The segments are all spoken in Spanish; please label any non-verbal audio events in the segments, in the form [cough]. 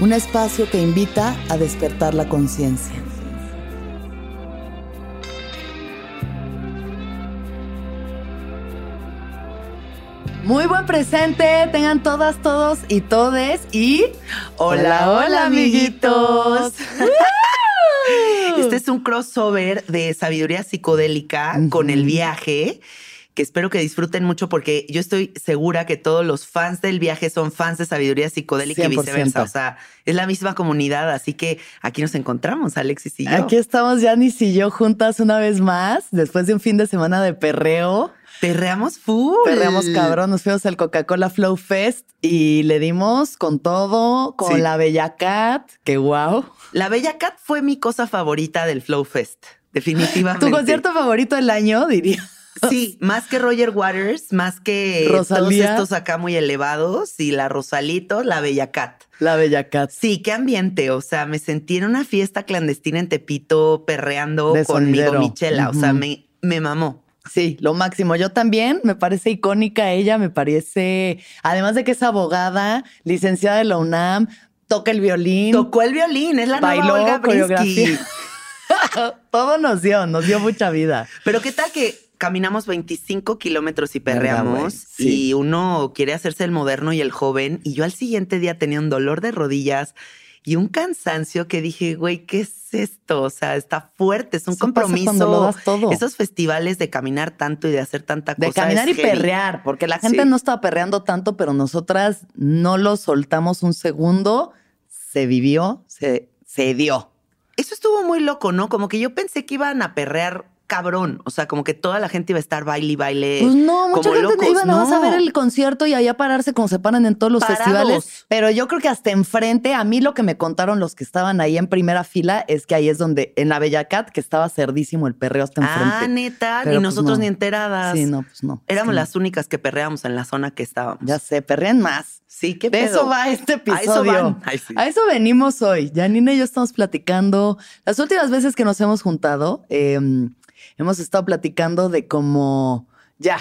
un espacio que invita a despertar la conciencia. Muy buen presente, tengan todas, todos y todes y hola, hola, amiguitos. [laughs] Este es un crossover de sabiduría psicodélica con el viaje que espero que disfruten mucho porque yo estoy segura que todos los fans del viaje son fans de sabiduría psicodélica y viceversa. O sea, es la misma comunidad, así que aquí nos encontramos, Alexis y yo. Aquí estamos Yanis y yo juntas una vez más, después de un fin de semana de perreo. Perreamos full. Perreamos cabrón, nos fuimos al Coca-Cola Flow Fest y le dimos con todo, con la Bella Cat, que wow. La Bella Cat fue mi cosa favorita del Flow Fest, definitivamente. Tu concierto favorito del año, diría. Sí, más que Roger Waters, más que todos estos acá muy elevados y la Rosalito, la Bella Cat. La Bella Cat. Sí, qué ambiente. O sea, me sentí en una fiesta clandestina en Tepito perreando conmigo Michela. O sea, me, me mamó. Sí, lo máximo. Yo también, me parece icónica ella, me parece, además de que es abogada, licenciada de la UNAM, toca el violín. Tocó el violín, es la bailó, nueva Olga. [laughs] Todo nos dio, nos dio mucha vida. Pero qué tal que caminamos 25 kilómetros y perreamos y uno quiere hacerse el moderno y el joven y yo al siguiente día tenía un dolor de rodillas y un cansancio que dije, güey, ¿qué es esto? O sea, está fuerte, es un compromiso. Lo das todo. Esos festivales de caminar tanto y de hacer tanta cosa. De caminar y perrear, porque la gente no estaba perreando tanto, pero nosotras no lo soltamos un segundo, se vivió, se, se dio. Eso estuvo muy loco, ¿no? Como que yo pensé que iban a perrear cabrón. O sea, como que toda la gente iba a estar baile y baile. Pues no, mucha gente iba a ver el concierto y allá pararse como se paran en todos los festivales. Pero yo creo que hasta enfrente, a mí lo que me contaron los que estaban ahí en primera fila es que ahí es donde, en la Bella Cat, que estaba cerdísimo el perreo hasta enfrente. Ah, neta, y pues nosotros ni enteradas. Sí, no, pues no. Éramos las únicas que perreamos en la zona que estábamos. Ya sé, perrean más. Sí, qué De eso va este episodio. A eso, a eso venimos hoy. Janine y yo estamos platicando. Las últimas veces que nos hemos juntado, eh, hemos estado platicando de cómo ya,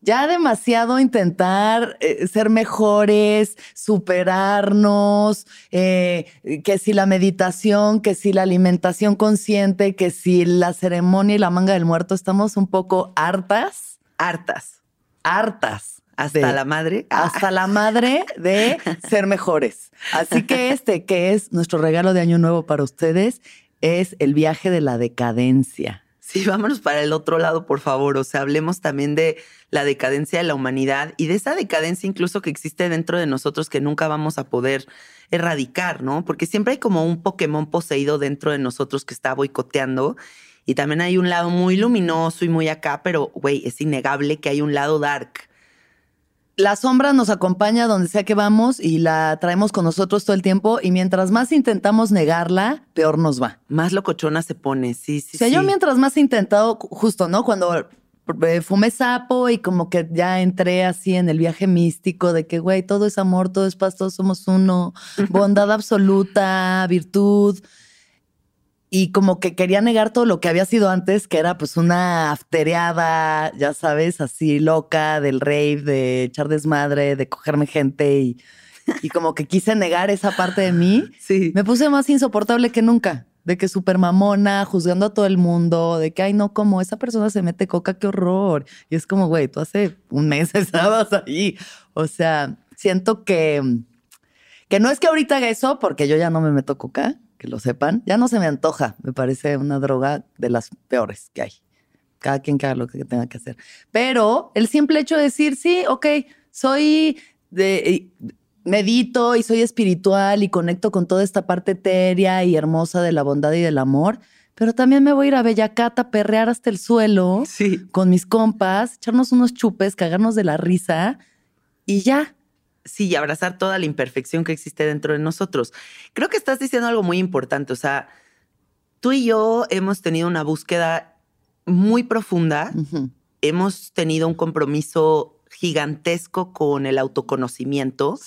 ya demasiado intentar eh, ser mejores, superarnos, eh, que si la meditación, que si la alimentación consciente, que si la ceremonia y la manga del muerto, estamos un poco hartas. Hartas. Hartas. Hasta la madre. Hasta la madre de [laughs] ser mejores. Así que este, que es nuestro regalo de Año Nuevo para ustedes, es el viaje de la decadencia. Sí, vámonos para el otro lado, por favor. O sea, hablemos también de la decadencia de la humanidad y de esa decadencia incluso que existe dentro de nosotros que nunca vamos a poder erradicar, ¿no? Porque siempre hay como un Pokémon poseído dentro de nosotros que está boicoteando. Y también hay un lado muy luminoso y muy acá, pero, güey, es innegable que hay un lado dark la sombra nos acompaña donde sea que vamos y la traemos con nosotros todo el tiempo y mientras más intentamos negarla, peor nos va. Más locochona se pone, sí, sí. O sea, yo mientras más he intentado, justo, ¿no? Cuando eh, fumé sapo y como que ya entré así en el viaje místico de que, güey, todo es amor, todo es paz, todos somos uno, [laughs] bondad absoluta, virtud. Y como que quería negar todo lo que había sido antes, que era pues una aftereada, ya sabes, así loca del rave, de echar desmadre, de cogerme gente y, y como que quise negar esa parte de mí. [laughs] Sí. Me puse más insoportable que nunca de que súper mamona, juzgando a todo el mundo, de que, ay, no, como esa persona se mete coca, qué horror. Y es como, güey, tú hace un mes [laughs] estabas ahí. O sea, siento que, que no es que ahorita haga eso, porque yo ya no me meto coca, que lo sepan, ya no se me antoja, me parece una droga de las peores que hay. Cada quien que haga lo que tenga que hacer. Pero el simple hecho de decir, sí, ok, soy de medito y soy espiritual y conecto con toda esta parte etérea y hermosa de la bondad y del amor, pero también me voy a ir a Bellacata, perrear hasta el suelo con mis compas, echarnos unos chupes, cagarnos de la risa y ya. Sí, y abrazar toda la imperfección que existe dentro de nosotros. Creo que estás diciendo algo muy importante, o sea, tú y yo hemos tenido una búsqueda muy profunda, hemos tenido un compromiso gigantesco con el autoconocimiento.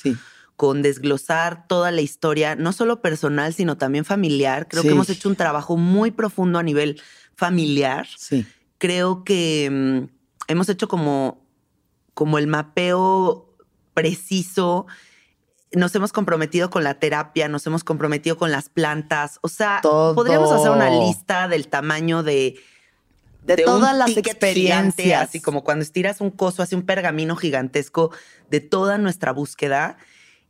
Con desglosar toda la historia, no solo personal, sino también familiar. Creo que hemos hecho un trabajo muy profundo a nivel familiar. Sí. Creo que mm, hemos hecho como, como el mapeo preciso nos hemos comprometido con la terapia, nos hemos comprometido con las plantas. O sea, podríamos hacer una lista del tamaño de de, todas las experiencias. así como cuando estiras un coso, hace un pergamino gigantesco de toda nuestra búsqueda.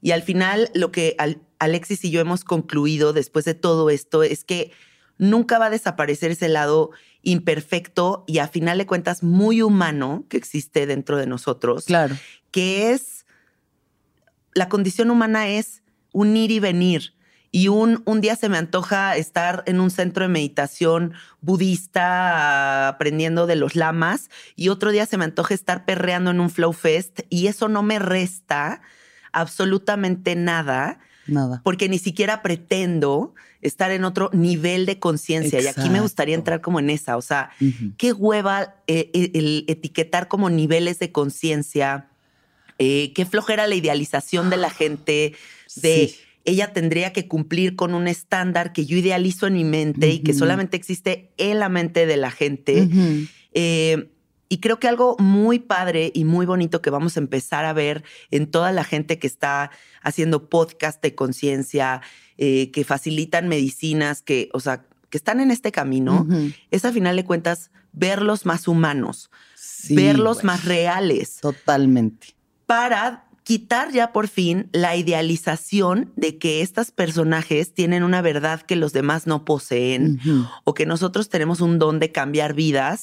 Y al final, lo que Alexis y yo hemos concluido después de todo esto es que nunca va a desaparecer ese lado imperfecto y a final de cuentas muy humano que existe dentro de nosotros. Claro. Que es, la condición humana es unir y venir y un, un día se me antoja estar en un centro de meditación budista aprendiendo de los lamas y otro día se me antoja estar perreando en un flow fest y eso no me resta absolutamente nada. Nada. Porque ni siquiera pretendo estar en otro nivel de conciencia. Y aquí me gustaría entrar como en esa. O sea, qué hueva eh, eh, el etiquetar como niveles de conciencia. Eh, qué flojera la idealización de la gente, de ella tendría que cumplir con un estándar que yo idealizo en mi mente y que solamente existe en la mente de la gente. Eh, y creo que algo muy padre y muy bonito que vamos a empezar a ver en toda la gente que está haciendo podcast de conciencia, eh, que facilitan medicinas, que, o sea, que están en este camino, es a final de cuentas verlos más humanos, verlos más reales. Totalmente. Para quitar ya por fin la idealización de que estos personajes tienen una verdad que los demás no poseen o que nosotros tenemos un don de cambiar vidas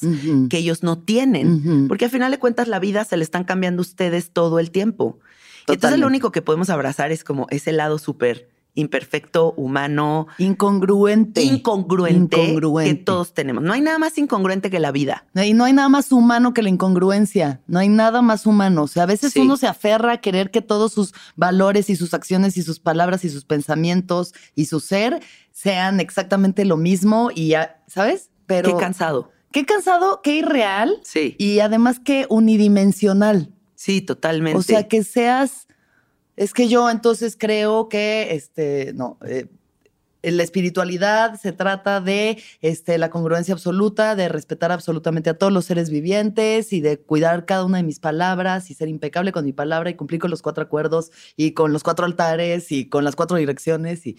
que ellos no tienen. Porque al final de cuentas la vida se le están cambiando ustedes todo el tiempo. Entonces lo único que podemos abrazar es como ese lado súper imperfecto, humano. Incongruente. Incongruente, que todos tenemos. No hay nada más incongruente que la vida. Y no hay nada más humano que la incongruencia. No hay nada más humano. O sea, a veces uno se aferra a querer que todos sus valores y sus acciones y sus palabras y sus pensamientos y su ser sean exactamente lo mismo y ya, ¿sabes? Pero. Qué cansado. Qué cansado, qué irreal. Sí. Y además qué unidimensional. Sí, totalmente. O sea, que seas es que yo entonces creo que, este, no, eh, la espiritualidad se trata de este, la congruencia absoluta, de respetar absolutamente a todos los seres vivientes y de cuidar cada una de mis palabras y ser impecable con mi palabra y cumplir con los cuatro acuerdos y con los cuatro altares y con las cuatro direcciones y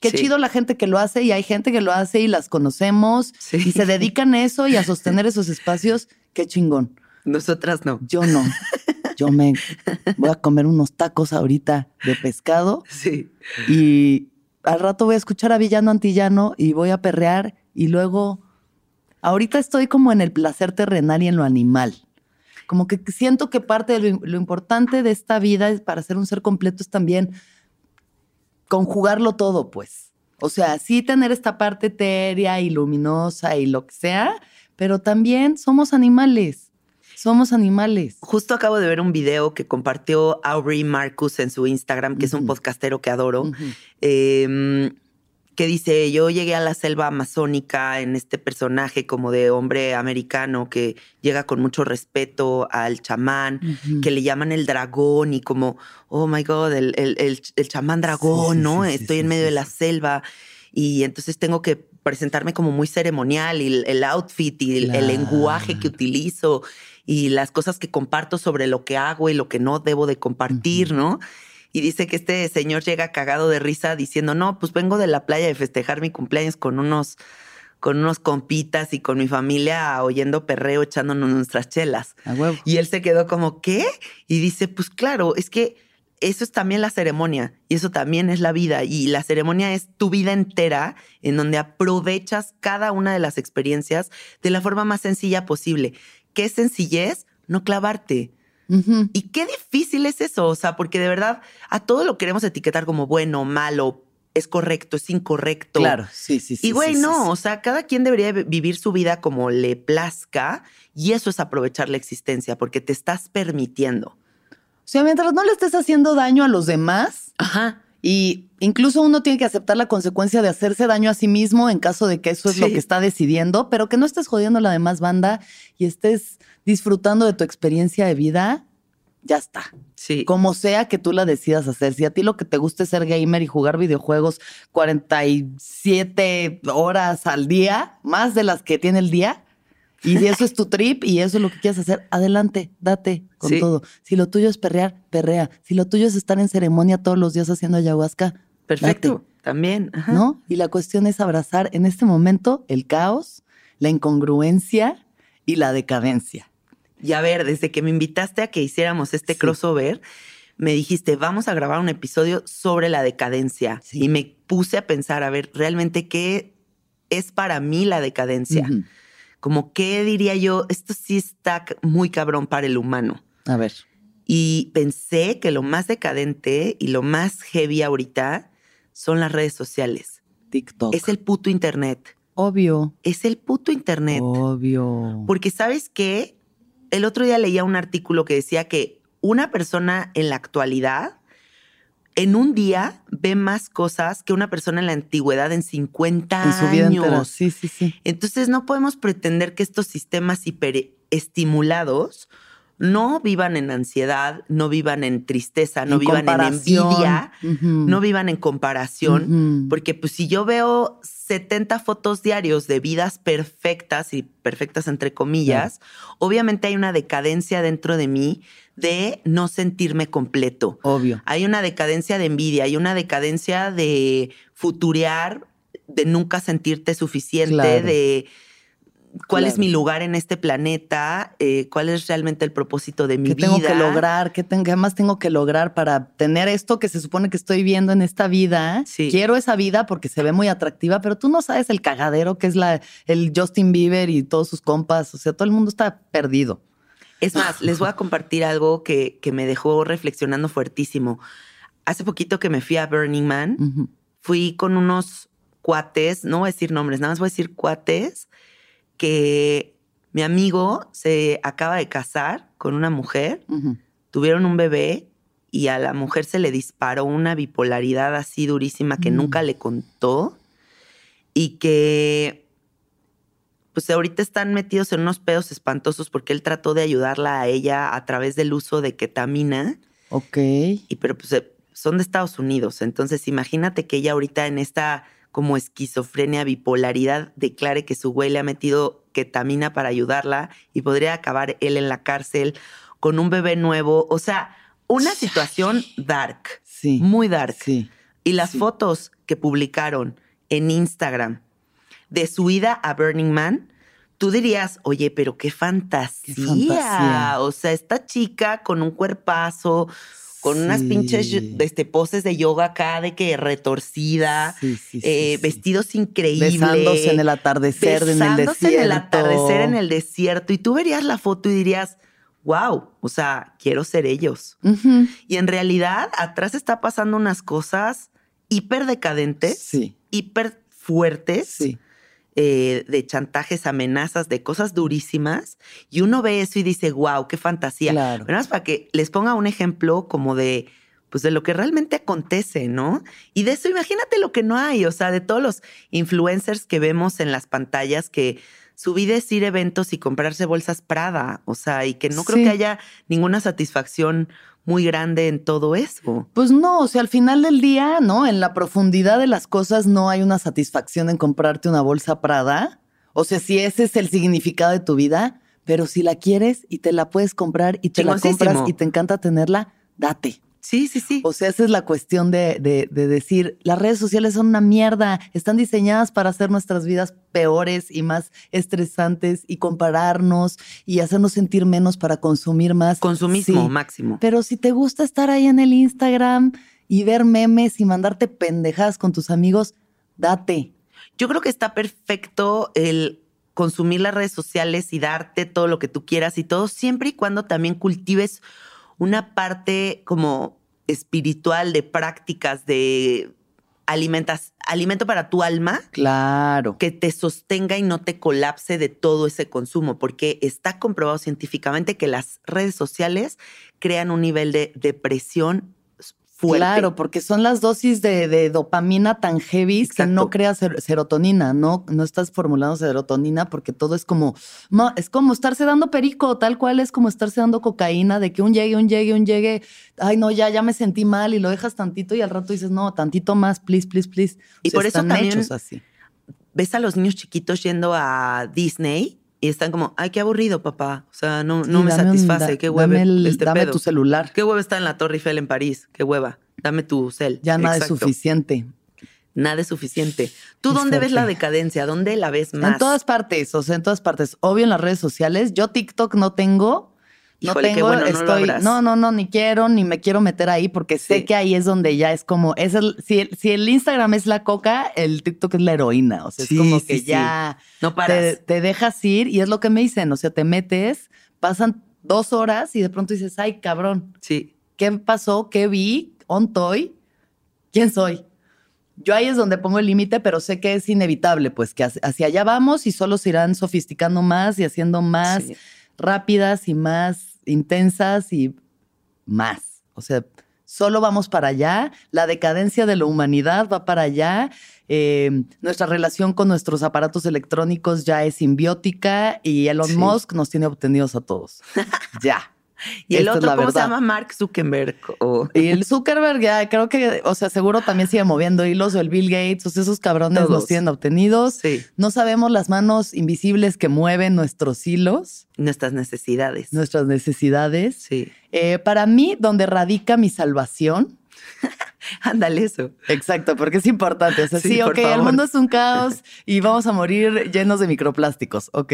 qué chido la gente que lo hace y hay gente que lo hace y las conocemos y se dedican a eso y a sostener esos espacios, qué chingón. Nosotras no. Yo no. [laughs] yo me voy a comer unos tacos ahorita de pescado. [laughs] Sí. Y al rato voy a escuchar a Villano Antillano y voy a perrear y luego, ahorita estoy como en el placer terrenal y en lo animal. Como que siento que parte de lo, importante de esta vida es para ser un ser completo es también conjugarlo todo, pues. O sea, sí tener esta parte etérea y luminosa y lo que sea, pero también somos animales. Somos animales. Justo acabo de ver un video que compartió Aubrey Marcus en su Instagram, que es un podcastero que adoro, em, que dice, yo llegué a la selva amazónica en este personaje como de hombre americano que llega con mucho respeto al chamán, que le llaman el dragón y como, oh my God, el, el, chamán dragón, ¿no? Estoy en medio de la selva y entonces tengo que presentarme como muy ceremonial y el, outfit y el, lenguaje que utilizo y las cosas que comparto sobre lo que hago y lo que no debo de compartir, ¿no? Y dice que este señor llega cagado de risa diciendo, no, pues vengo de la playa de festejar mi cumpleaños con unos con unos compitas y con mi familia oyendo perreo, echándonos nuestras chelas. Y él se quedó como, ¿qué? Y dice, pues claro, es que eso es también la ceremonia y eso también es la vida. Y la ceremonia es tu vida entera en donde aprovechas cada una de las experiencias de la forma más sencilla posible. ¿Qué sencillez? No clavarte. Y qué difícil es eso, o sea, porque de verdad a todo lo queremos etiquetar como bueno, malo, es correcto, es incorrecto. Claro, sí, sí, sí. Y güey, no, o sea, cada quien debería vivir su vida como le plazca y eso es aprovechar la existencia porque te estás permitiendo. O sea, mientras no le estés haciendo daño a los demás. Ajá. Y incluso uno tiene que aceptar la consecuencia de hacerse daño a sí mismo en caso de que eso es lo que está decidiendo, pero que no estés jodiendo a la demás banda y estés disfrutando de tu experiencia de vida ya está. Sí. Como sea que tú la decidas hacer. Si a ti lo que te gusta es ser gamer y jugar videojuegos 47 horas al día, más de las que tiene el día, y si eso es tu trip y eso es lo que quieres hacer, adelante, date con todo. Si lo tuyo es perrear, perrea. Si lo tuyo es estar en ceremonia todos los días haciendo ayahuasca, perfecto. También. ¿No? Y la cuestión es abrazar en este momento el caos, la incongruencia y la decadencia. Y a ver, desde que me invitaste a que hiciéramos este crossover, me dijiste, vamos a grabar un episodio sobre la decadencia. Y me puse a pensar, a ver, realmente qué es para mí la decadencia. Como qué diría yo, esto sí está muy cabrón para el humano. A ver. Y pensé que lo más decadente y lo más heavy ahorita son las redes sociales. TikTok. Es el puto internet. Obvio. Es el puto internet. Obvio. Porque sabes qué? el otro día leía un artículo que decía que una persona en la actualidad, en un día, ve más cosas que una persona en la antigüedad en 50 en su vida años. Sí, sí, sí. Entonces no podemos pretender que estos sistemas hiperestimulados no vivan en ansiedad, no vivan en tristeza, no vivan en envidia, no vivan en comparación, porque pues si yo veo 70 fotos diarios de vidas perfectas y perfectas entre comillas, obviamente hay una decadencia dentro de mí de no sentirme completo. Obvio. Hay una decadencia de envidia, hay una decadencia de futurear, de nunca sentirte suficiente, de cuál es mi lugar en este planeta, eh, cuál es realmente el propósito de mi vida. ¿Qué tengo que lograr? ¿Qué, más tengo que lograr para tener esto que se supone que estoy viendo en esta vida? Quiero esa vida porque se ve muy atractiva, pero tú no sabes el cagadero que es la, el Justin Bieber y todos sus compas. O sea, todo el mundo está perdido. Es más, [laughs] les voy a compartir algo que, que me dejó reflexionando fuertísimo. Hace poquito que me fui a Burning Man, fui con unos cuates, no voy a decir nombres, nada más voy a decir cuates que mi amigo se acaba de casar con una mujer, tuvieron un bebé y a la mujer se le disparó una bipolaridad así durísima que mm. nunca le contó y que pues ahorita están metidos en unos pedos espantosos porque él trató de ayudarla a ella a través del uso de ketamina. Ok. Y pero pues son de Estados Unidos, entonces imagínate que ella ahorita en esta como esquizofrenia, bipolaridad, declare que su güey le ha metido ketamina para ayudarla y podría acabar él en la cárcel con un bebé nuevo. O sea, una situación dark. Sí. Muy dark. Sí. Y las fotos que publicaron en Instagram de su ida a Burning Man, tú dirías, oye, pero qué fantasía. Qué fantasía. O sea, esta chica con un cuerpazo, con unas pinches este, poses de yoga acá de que retorcida, eh, vestidos increíbles. Besándose en el atardecer en el desierto. en el atardecer en el desierto. Y tú verías la foto y dirías, wow, o sea, quiero ser ellos. Y en realidad atrás está pasando unas cosas hiper decadentes, hiper fuertes. Sí eh, de chantajes, amenazas, de cosas durísimas, y uno ve eso y dice, wow, qué fantasía. Claro. Pero más para que les ponga un ejemplo como de, pues de lo que realmente acontece, ¿no? Y de eso imagínate lo que no hay, o sea, de todos los influencers que vemos en las pantallas que su vida es ir a eventos y comprarse bolsas Prada, o sea, y que no creo que haya ninguna satisfacción muy grande en todo eso. Pues no, o sea, al final del día, ¿no? En la profundidad de las cosas no hay una satisfacción en comprarte una bolsa Prada. O sea, si ese es el significado de tu vida, pero si la quieres y te la puedes comprar y te la compras y te encanta tenerla, date. Sí, sí, sí. O sea, esa es la cuestión de, de, decir, las redes sociales son una mierda, están diseñadas para hacer nuestras vidas peores y más estresantes y compararnos y hacernos sentir menos para consumir más. Consumismo máximo. Pero si te gusta estar ahí en el Instagram y ver memes y mandarte pendejadas con tus amigos, date. Yo creo que está perfecto el consumir las redes sociales y darte todo lo que tú quieras y todo, siempre y cuando también cultives una parte como espiritual de prácticas de alimentas, alimento para tu alma. Claro. Que te sostenga y no te colapse de todo ese consumo, porque está comprobado científicamente que las redes sociales crean un nivel de depresión Claro, porque son las dosis de, dopamina tan heavy que no creas serotonina, ¿no? No estás formulando serotonina porque todo es como, es como estarse dando perico, tal cual es como estarse dando cocaína, de que un llegue, un llegue, un llegue, ay no, ya, ya me sentí mal y lo dejas tantito y al rato dices, no, tantito más, please, please, please. y por eso también así. ves a los niños chiquitos yendo a Disney y están como, ay, qué aburrido, papá. O sea, no, no me satisface. qué hueva este dame tu celular. Qué hueva está en la Torre Eiffel en París. Qué hueva. Dame tu cel. Ya nada es suficiente. Nada es suficiente. ¿Tú dónde ves la decadencia? ¿Dónde la ves más? En todas partes, o sea, en todas partes. Obvio en las redes sociales. Yo TikTok no tengo, no tengo, estoy, no, no, no, ni quiero, ni me quiero meter ahí porque sé que ahí es donde ya es como, es el, si, el, si el Instagram es la coca, el TikTok es la heroína, o sea, es como que ya no paras. Te, dejas ir y es lo que me dicen, o sea, te metes, pasan dos horas y de pronto dices, ay, cabrón. Sí. ¿Qué pasó? ¿Qué vi? ¿On toy? ¿Quién soy? Yo ahí es donde pongo el límite, pero sé que es inevitable, pues que hacia allá vamos y solo se irán sofisticando más y haciendo más rápidas y más intensas y más. O sea, solo vamos para allá, la decadencia de la humanidad va para allá, eh, nuestra relación con nuestros aparatos electrónicos ya es simbiótica y Elon Musk nos tiene obtenidos a todos. [laughs] ya. Y el otro, ¿cómo se llama? Mark Zuckerberg. Y [laughs] el Zuckerberg, ya creo que, o sea, seguro también sigue moviendo hilos, o el Bill Gates, o sea, esos cabrones los tienen obtenidos. Sí. No sabemos las manos invisibles que mueven nuestros hilos. Nuestras necesidades. Nuestras necesidades. Sí. Eh, para mí, donde radica mi salvación. [laughs] Ándale eso. Exacto, porque es importante. O sea, sí, ok, el mundo es un caos [laughs] y vamos a morir llenos de microplásticos. Ok.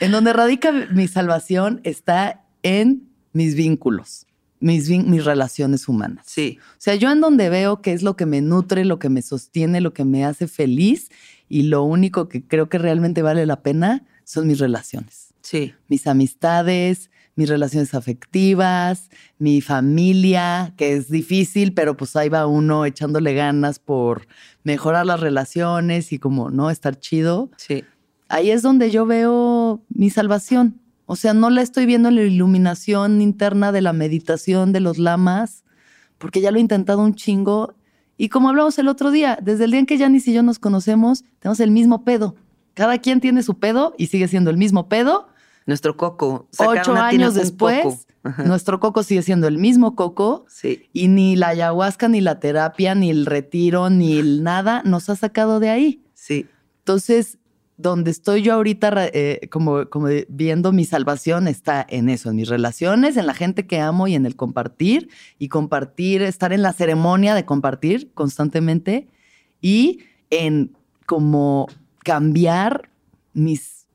En donde radica mi salvación está en mis vínculos, mis, mis relaciones humanas. Sí. O sea, yo en donde veo qué es lo que me nutre, lo que me sostiene, lo que me hace feliz y lo único que creo que realmente vale la pena son mis relaciones. Sí. Mis amistades, mis relaciones afectivas, mi familia, que es difícil, pero pues ahí va uno echándole ganas por mejorar las relaciones y como no estar chido. Sí ahí es donde yo veo mi salvación. O sea, no la estoy viendo en la iluminación interna de la meditación de los lamas, porque ya lo he intentado un chingo. Y como hablamos el otro día, desde el día en que Janice y yo nos conocemos, tenemos el mismo pedo. Cada quien tiene su pedo y sigue siendo el mismo pedo. Nuestro coco. Ocho años después, nuestro coco sigue siendo el mismo coco. Sí. Y ni la ayahuasca, ni la terapia, ni el retiro, ni el nada nos ha sacado de ahí. Sí. Entonces, donde estoy yo ahorita eh, como, como viendo mi salvación está en eso, en mis relaciones, en la gente que amo y en el compartir y compartir, estar en la ceremonia de compartir constantemente y en como cambiar mis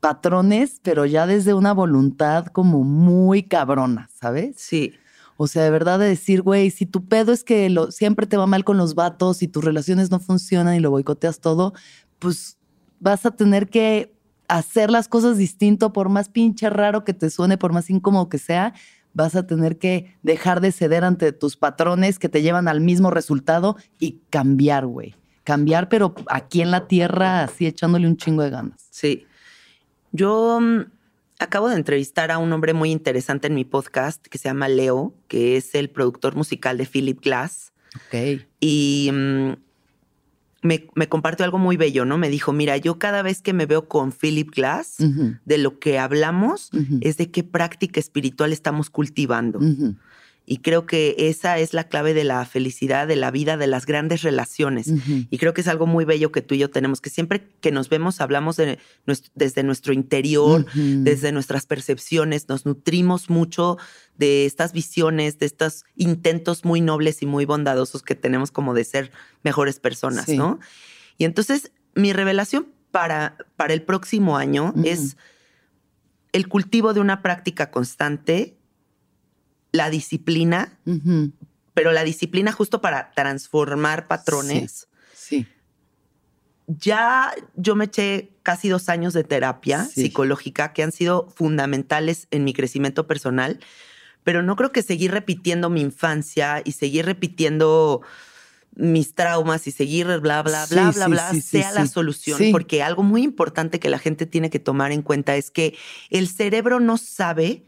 patrones, pero ya desde una voluntad como muy cabrona, ¿sabes? Sí. O sea, de verdad de decir, güey, si tu pedo es que lo, siempre te va mal con los vatos y tus relaciones no funcionan y lo boicoteas todo, pues vas a tener que hacer las cosas distinto, por más pinche raro que te suene, por más incómodo que sea, vas a tener que dejar de ceder ante tus patrones que te llevan al mismo resultado y cambiar, güey. Cambiar, pero aquí en la tierra, así echándole un chingo de ganas. Sí. Yo mm, acabo de entrevistar a un hombre muy interesante en mi podcast que se llama Leo, que es el productor musical de Philip Glass. Ok. Y mm, me, compartió algo muy bello, ¿no? Me dijo, mira, yo cada vez que me veo con Philip Glass, de lo que hablamos es de qué práctica espiritual estamos cultivando. Y creo que esa es la clave de la felicidad, de la vida, de las grandes relaciones. Y creo que es algo muy bello que tú y yo tenemos, que siempre que nos vemos hablamos desde nuestro interior, desde nuestras percepciones, nos nutrimos mucho de estas visiones, de estos intentos muy nobles y muy bondadosos que tenemos como de ser mejores personas, ¿no? Y entonces mi revelación para, para el próximo año es el cultivo de una práctica constante la disciplina, pero la disciplina justo para transformar patrones. Sí. Ya yo me eché casi dos años de terapia psicológica que han sido fundamentales en mi crecimiento personal, pero no creo que seguir repitiendo mi infancia y seguir repitiendo mis traumas y seguir bla, bla, bla, bla, bla, sea la solución. Porque algo muy importante que la gente tiene que tomar en cuenta es que el cerebro no sabe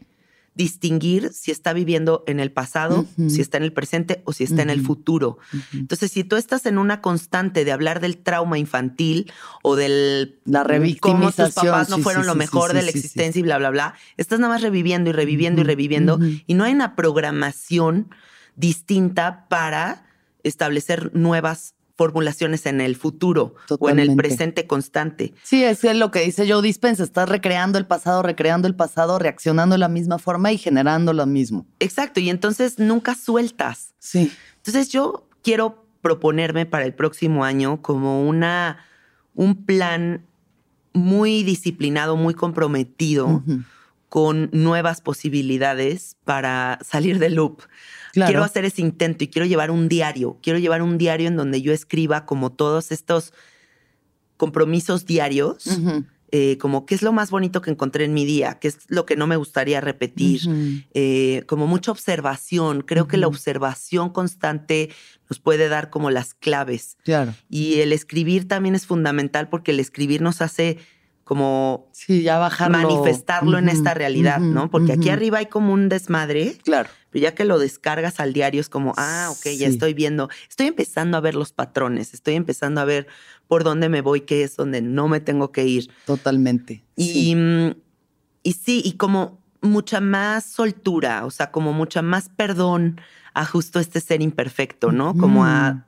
distinguir si está viviendo en el pasado, si está en el presente o si está en el futuro. Entonces, si tú estás en una constante de hablar del trauma infantil o del la cómo tus papás no fueron lo mejor de la existencia y bla bla bla, estás nada más reviviendo y reviviendo y reviviendo y no hay una programación distinta para establecer nuevas formulaciones en el futuro o en el presente constante. Sí, es lo que dice Joe Dispensa, estás recreando el pasado, recreando el pasado, reaccionando de la misma forma y generando lo mismo. Exacto, y entonces nunca sueltas. Sí. Entonces yo quiero proponerme para el próximo año como una, un plan muy disciplinado, muy comprometido con nuevas posibilidades para salir del loop. Quiero hacer ese intento y quiero llevar un diario. Quiero llevar un diario en donde yo escriba como todos estos compromisos diarios. Eh, como qué es lo más bonito que encontré en mi día, qué es lo que no me gustaría repetir, eh, como mucha observación. Creo que la observación constante nos puede dar como las claves. Claro. Y el escribir también es fundamental porque el escribir nos hace como sí, ya bajarlo. manifestarlo en esta realidad, ¿no? Porque aquí arriba hay como un desmadre. Claro. Pero ya que lo descargas al diario es como, ah, ok, ya estoy viendo, estoy empezando a ver los patrones, estoy empezando a ver por dónde me voy, qué es donde no me tengo que ir. Totalmente. Y mm, y sí, y como mucha más soltura, o sea, como mucha más perdón a justo este ser imperfecto, ¿no? Como a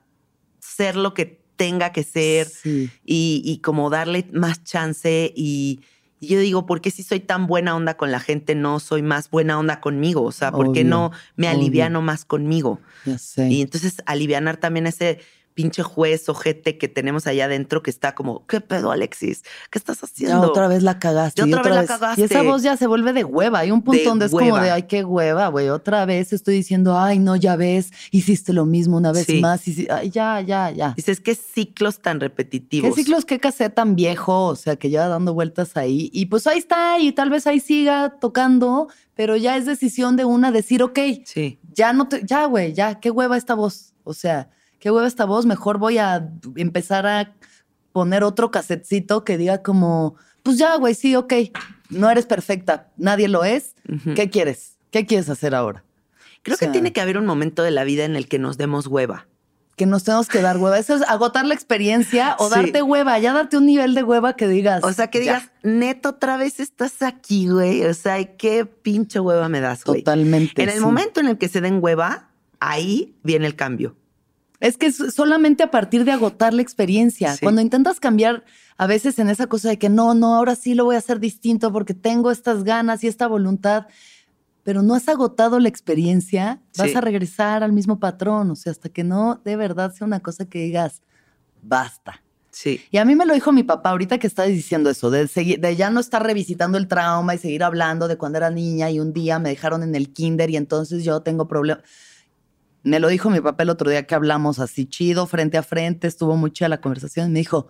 ser lo que tenga que ser y, como darle más chance y, yo digo, ¿por qué si soy tan buena onda con la gente no soy más buena onda conmigo? O sea, ¿por qué no me aliviano más conmigo? Y entonces alivianar también ese pinche juez ojete que tenemos allá adentro que está como, ¿qué pedo, Alexis? ¿Qué estás haciendo? Ya otra vez la cagaste. otra, vez, la cagaste. Y esa voz ya se vuelve de hueva. Hay un punto donde es como de, ay, qué hueva, güey. Otra vez estoy diciendo, ay, no, ya ves, hiciste lo mismo una vez más. Y, ay, ya, ya, ya. Dices, qué ciclos tan repetitivos. Qué ciclos, qué cassette tan viejo, o sea, que lleva dando vueltas ahí. Y pues ahí está, y tal vez ahí siga tocando, pero ya es decisión de una decir, ok, sí. ya no te, ya, güey, ya, qué hueva esta voz. O sea, qué hueva esta voz, mejor voy a empezar a poner otro casetcito que diga como, pues ya, güey, sí, ok, no eres perfecta, nadie lo es, ¿qué quieres? ¿Qué quieres hacer ahora? Creo que tiene que haber un momento de la vida en el que nos demos hueva. Que nos tenemos que dar hueva. Eso es agotar la experiencia o darte hueva. Ya darte un nivel de hueva que digas. O sea, que digas, neto, otra vez estás aquí, güey. O sea, qué pinche hueva me das, güey. Totalmente. En el momento en el que se den hueva, ahí viene el cambio. Es que es solamente a partir de agotar la experiencia. Cuando intentas cambiar a veces en esa cosa de que no, no, ahora sí lo voy a hacer distinto porque tengo estas ganas y esta voluntad, pero no has agotado la experiencia, vas a regresar al mismo patrón. O sea, hasta que no de verdad sea una cosa que digas, basta. Sí. Y a mí me lo dijo mi papá ahorita que está diciendo eso, de, seguir, de ya no estar revisitando el trauma y seguir hablando de cuando era niña y un día me dejaron en el kinder y entonces yo tengo problemas. Me lo dijo mi papá el otro día que hablamos así chido, frente a frente, estuvo muy chida la conversación. Me dijo,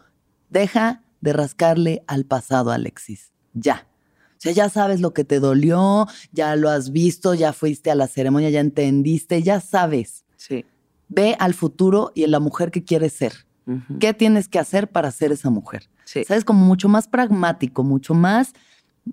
deja de rascarle al pasado, Alexis. Ya. O sea, ya sabes lo que te dolió, ya lo has visto, ya fuiste a la ceremonia, ya entendiste, ya sabes. Sí. Ve al futuro y en la mujer que quieres ser. ¿Qué tienes que hacer para ser esa mujer? Sí. ¿Sabes? Como mucho más pragmático, mucho más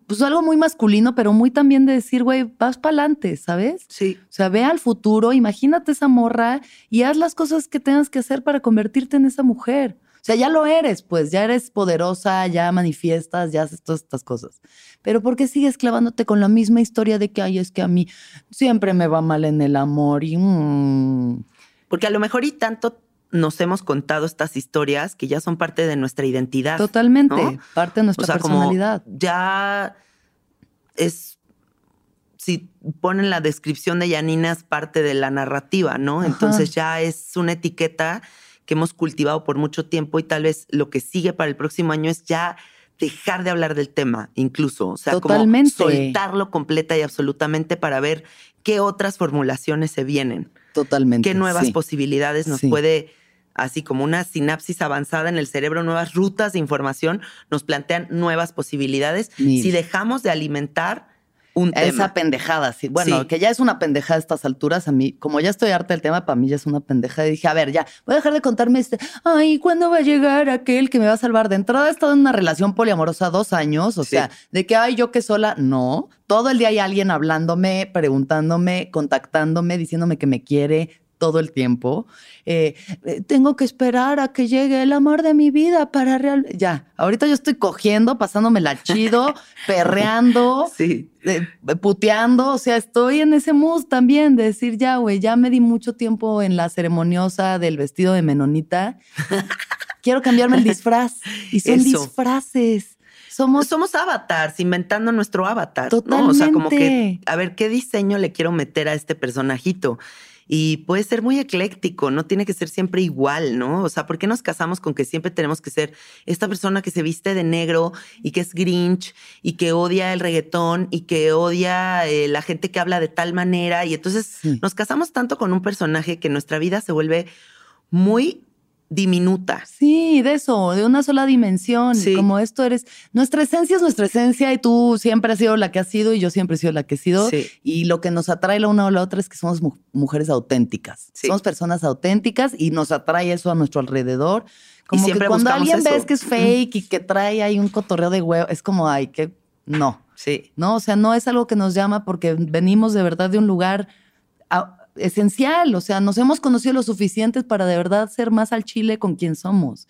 pues algo muy masculino, pero muy también de decir, güey, vas para adelante, ¿sabes? Sí. O sea, ve al futuro, imagínate esa morra y haz las cosas que tengas que hacer para convertirte en esa mujer. O sea, ya lo eres, pues ya eres poderosa, ya manifiestas, ya haces todas estas cosas. Pero ¿por qué sigues clavándote con la misma historia de que, ay, es que a mí siempre me va mal en el amor y... Mm"? Porque a lo mejor y tanto nos hemos contado estas historias que ya son parte de nuestra identidad. Totalmente, parte de nuestra o sea, personalidad. ya es si ponen la descripción de Yanina es parte de la narrativa, ¿no? Entonces ya es una etiqueta que hemos cultivado por mucho tiempo y tal vez lo que sigue para el próximo año es ya dejar de hablar del tema, incluso, o sea, Totalmente. como soltarlo completa y absolutamente para ver qué otras formulaciones se vienen. Totalmente. Qué nuevas posibilidades nos puede, así como una sinapsis avanzada en el cerebro, nuevas rutas de información, nos plantean nuevas posibilidades. Si dejamos de alimentar esa pendejada, sí. Bueno, que ya es una pendejada a estas alturas. A mí, como ya estoy harta del tema, para mí ya es una pendejada. Y dije, a ver, ya, voy a dejar de contarme este. Ay, ¿cuándo va a llegar aquel que me va a salvar? De entrada he estado en una relación poliamorosa dos años. O sea, de que, ay, yo que sola. No. Todo el día hay alguien hablándome, preguntándome, contactándome, diciéndome que me quiere, todo el tiempo. Eh, eh, tengo que esperar a que llegue el amor de mi vida para real. Ya, ahorita yo estoy cogiendo, pasándome la chido, [laughs] perreando, sí. Eh, puteando. O sea, estoy en ese mood también de decir, ya, güey, ya me di mucho tiempo en la ceremoniosa del vestido de menonita. [laughs] Quiero cambiarme el disfraz. Y son disfraces. Somos, somos avatars, inventando nuestro avatar. Totalmente. O sea, como que, a ver, ¿qué diseño le quiero meter a este personajito? Y puede ser muy ecléctico, no tiene que ser siempre igual, ¿no? O sea, ¿por qué nos casamos con que siempre tenemos que ser esta persona que se viste de negro y que es grinch y que odia el reggaetón y que odia eh, la gente que habla de tal manera? Y entonces nos casamos tanto con un personaje que nuestra vida se vuelve muy diminuta. Sí, de eso, de una sola dimensión. Como esto eres, nuestra esencia es nuestra esencia y tú siempre has sido la que has sido y yo siempre he sido la que he sido. Y lo que nos atrae la una o la otra es que somos mujeres auténticas. Somos personas auténticas y nos atrae eso a nuestro alrededor. Como y siempre que cuando alguien ves que es fake y que trae ahí un cotorreo de huevo, es como, ay, que no. Sí. No, o sea, no es algo que nos llama porque venimos de verdad de un lugar esencial, o sea, nos hemos conocido lo suficientes para de verdad ser más al chile con quien somos.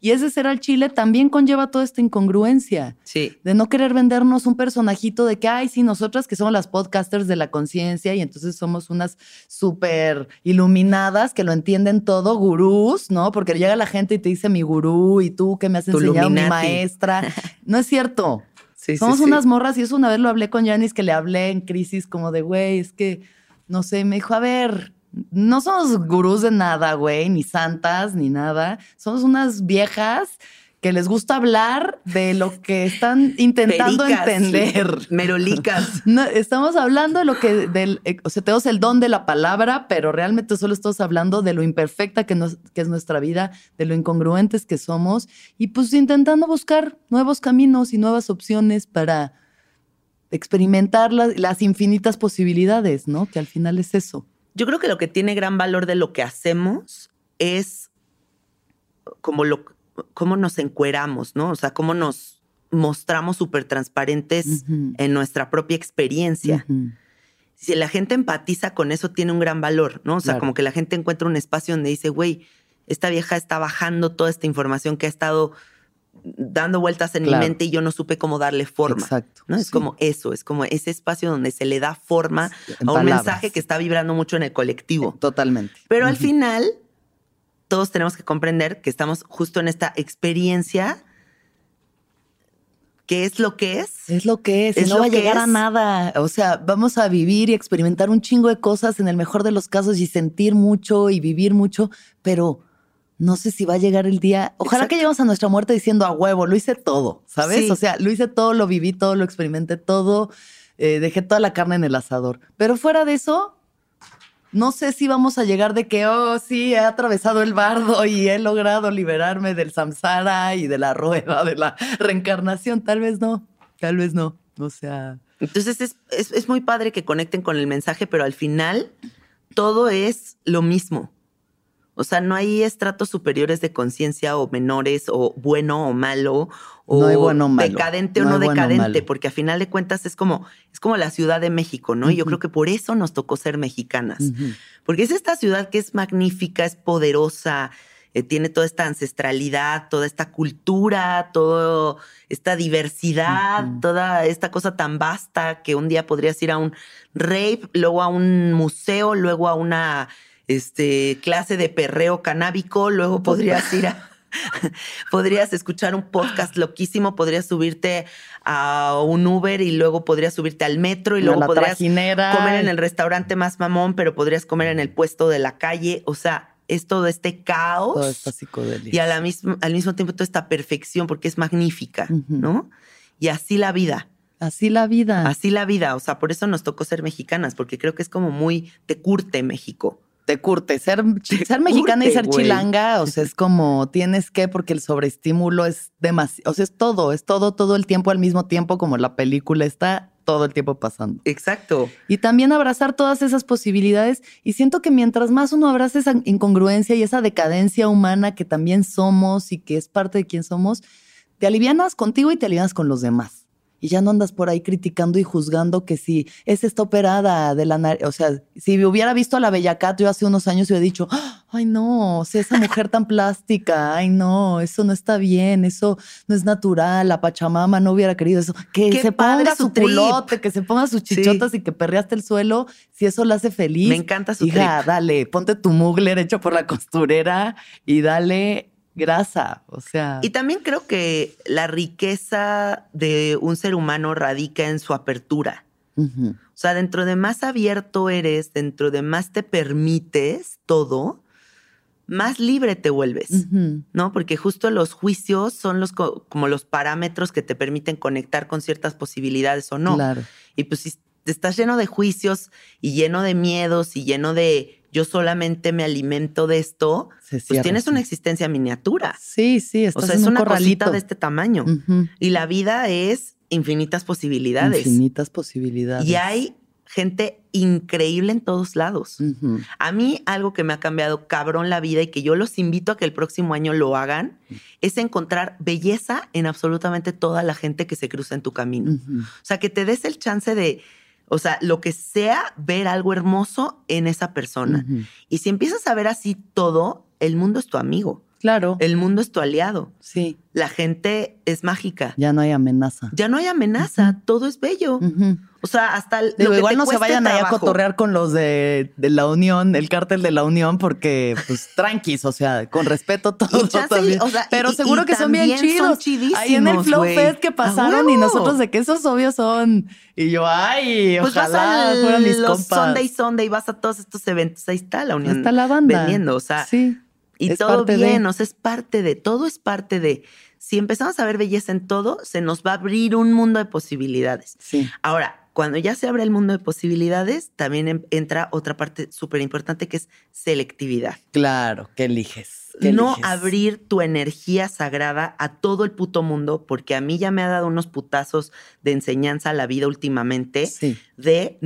Y ese ser al chile también conlleva toda esta incongruencia. Sí. De no querer vendernos un personajito de que, ay, sí, nosotras que somos las podcasters de la conciencia y entonces somos unas súper iluminadas que lo entienden todo, gurús, ¿no? Porque llega la gente y te dice mi gurú y tú que me has enseñado mi maestra. No es cierto. [laughs] somos unas morras y eso una vez lo hablé con Janis que le hablé en crisis como de, güey, es que no sé, me dijo, a ver, no somos gurús de nada, güey, ni santas, ni nada. Somos unas viejas que les gusta hablar de lo que están intentando entender. Merolicas. [laughs] No, estamos hablando de lo que, del, eh, o sea, tenemos el don de la palabra, pero realmente solo estamos hablando de lo imperfecta que, que es nuestra vida, de lo incongruentes que somos y pues intentando buscar nuevos caminos y nuevas opciones para experimentar las, infinitas posibilidades, ¿no? Que al final es eso. Yo creo que lo que tiene gran valor de lo que hacemos es como lo, cómo nos encueramos, ¿no? O sea, cómo nos mostramos súper transparentes en nuestra propia experiencia. Si la gente empatiza con eso, tiene un gran valor, ¿no? O sea, como que la gente encuentra un espacio donde dice, güey, esta vieja está bajando toda esta información que ha estado dando vueltas en mi mente y yo no supe cómo darle forma. Exacto. ¿no? Es como eso, es como ese espacio donde se le da forma a un mensaje que está vibrando mucho en el colectivo. Totalmente. Pero al final, todos tenemos que comprender que estamos justo en esta experiencia. ¿Qué es lo que es? Es lo que es, es no va a llegar a nada. O sea, vamos a vivir y experimentar un chingo de cosas en el mejor de los casos y sentir mucho y vivir mucho, pero no sé si va a llegar el día. Ojalá que lleguemos a nuestra muerte diciendo a huevo, lo hice todo, ¿sabes? O sea, lo hice todo, lo viví todo, lo experimenté todo, eh, dejé toda la carne en el asador. Pero fuera de eso, no sé si vamos a llegar de que, oh, sí, he atravesado el bardo y he logrado liberarme del samsara y de la rueda de la reencarnación. Tal vez no, tal vez no. O sea. Entonces es, es muy padre que conecten con el mensaje, pero al final todo es lo mismo. O sea, no hay estratos superiores de conciencia o menores o bueno o malo o, decadente o no, decadente, porque a final de cuentas es como, es como la Ciudad de México, ¿no? Y yo creo que por eso nos tocó ser mexicanas, porque es esta ciudad que es magnífica, es poderosa, eh, tiene toda esta ancestralidad, toda esta cultura, toda esta diversidad, toda esta cosa tan vasta que un día podrías ir a un rave, luego a un museo, luego a una este, clase de perreo canábico, luego podrías ir a... [laughs] podrías escuchar un podcast loquísimo, podrías subirte a un Uber y luego podrías subirte al metro y luego podrías comer en el restaurante más mamón, pero podrías comer en el puesto de la calle. O sea, es todo este caos. Toda esta psicodelia. Y al mismo tiempo toda esta perfección, porque es magnífica, ¿no? Y así la vida. Así la vida. Así la vida. O sea, por eso nos tocó ser mexicanas, porque creo que es como muy te curte México. Te curte. Ser, ser mexicana y ser chilanga, o sea, es como tienes que, porque el sobreestímulo es demasiado. O sea, es todo, es todo, todo el tiempo al mismo tiempo, como la película está todo el tiempo pasando. Exacto. Y también abrazar todas esas posibilidades. Y siento que mientras más uno abraza esa incongruencia y esa decadencia humana que también somos y que es parte de quien somos, te alivianas contigo y te alivianas con los demás y ya no andas por ahí criticando y juzgando que si es esta operada de la nariz, o sea, si hubiera visto a la Bellacat yo hace unos años hubiera dicho, ay no, o sea, esa mujer tan plástica, ay no, eso no está bien, eso no es natural, la Pachamama no hubiera querido eso, que se ponga su culote, que se ponga sus chichotas y que perreaste el suelo, si eso la hace feliz. Me encanta su Hija, dale, ponte tu mugler hecho por la costurera y dale grasa, o sea. Y también creo que la riqueza de un ser humano radica en su apertura. O sea, dentro de más abierto eres, dentro de más te permites todo, más libre te vuelves, ¿no? Porque justo los juicios son los como los parámetros que te permiten conectar con ciertas posibilidades o no. Claro. Y pues si estás lleno de juicios y lleno de miedos y lleno de yo solamente me alimento de esto, pues tienes una existencia miniatura. Sí, sí, estás O sea, es una corralito. de este tamaño. Y la vida es infinitas posibilidades. Infinitas posibilidades. Y hay gente increíble en todos lados. A mí algo que me ha cambiado cabrón la vida y que yo los invito a que el próximo año lo hagan es encontrar belleza en absolutamente toda la gente que se cruza en tu camino. O sea, que te des el chance de o sea, lo que sea, ver algo hermoso en esa persona. Y si empiezas a ver así todo, el mundo es tu amigo. Claro. El mundo es tu aliado. Sí. La gente es mágica. Ya no hay amenaza. Ya no hay amenaza. Todo es bello. O sea, hasta el, igual no se vayan a cotorrear con los de, la Unión, el cártel de la Unión, porque pues [laughs] tranquis, o sea, con respeto también. Pero seguro que son bien chidos. Ahí en el Flow Fest que pasaron y nosotros de que esos obvios son. Y yo, ay, pues ojalá fueran mis los compas. Sunday Sunday, vas a todos estos eventos, ahí está la Unión. Está la banda. Vendiendo, o sea. Sí. Y todo bien, o sea, es parte de, todo es parte de. Si empezamos a ver belleza en todo, se nos va a abrir un mundo de posibilidades. Sí. Ahora, cuando ya se abre el mundo de posibilidades, también entra otra parte súper importante que es selectividad. Claro, ¿qué eliges? no abrir tu energía sagrada a todo el puto mundo, porque a mí ya me ha dado unos putazos de enseñanza a la vida últimamente sí. de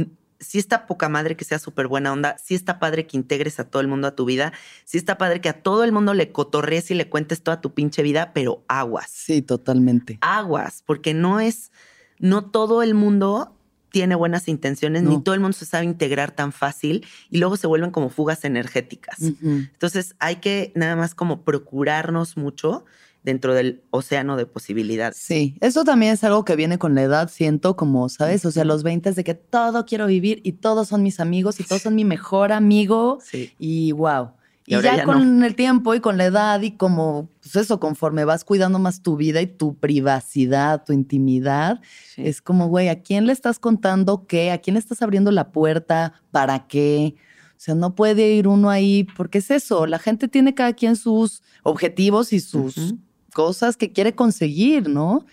si está poca madre que sea súper buena onda, si está padre que integres a todo el mundo a tu vida, si está padre que a todo el mundo le cotorrees y le cuentes toda tu pinche vida, pero aguas. Sí, totalmente. Aguas, porque no es, no todo el mundo tiene buenas intenciones, ni todo el mundo se sabe integrar tan fácil y luego se vuelven como fugas energéticas. Entonces hay que nada más como procurarnos mucho dentro del océano de posibilidades. Sí, eso también es algo que viene con la edad, siento como, ¿sabes? O sea, los 20 es de que todo quiero vivir y todos son mis amigos y todos son mi mejor amigo. Sí. Y wow. Y, ya, con el tiempo y con la edad y como, pues eso, conforme vas cuidando más tu vida y tu privacidad, tu intimidad, es como, güey, ¿a quién le estás contando qué? ¿A quién le estás abriendo la puerta? ¿Para qué? O sea, no puede ir uno ahí, porque es eso, la gente tiene cada quien sus objetivos y sus cosas que quiere conseguir, ¿no?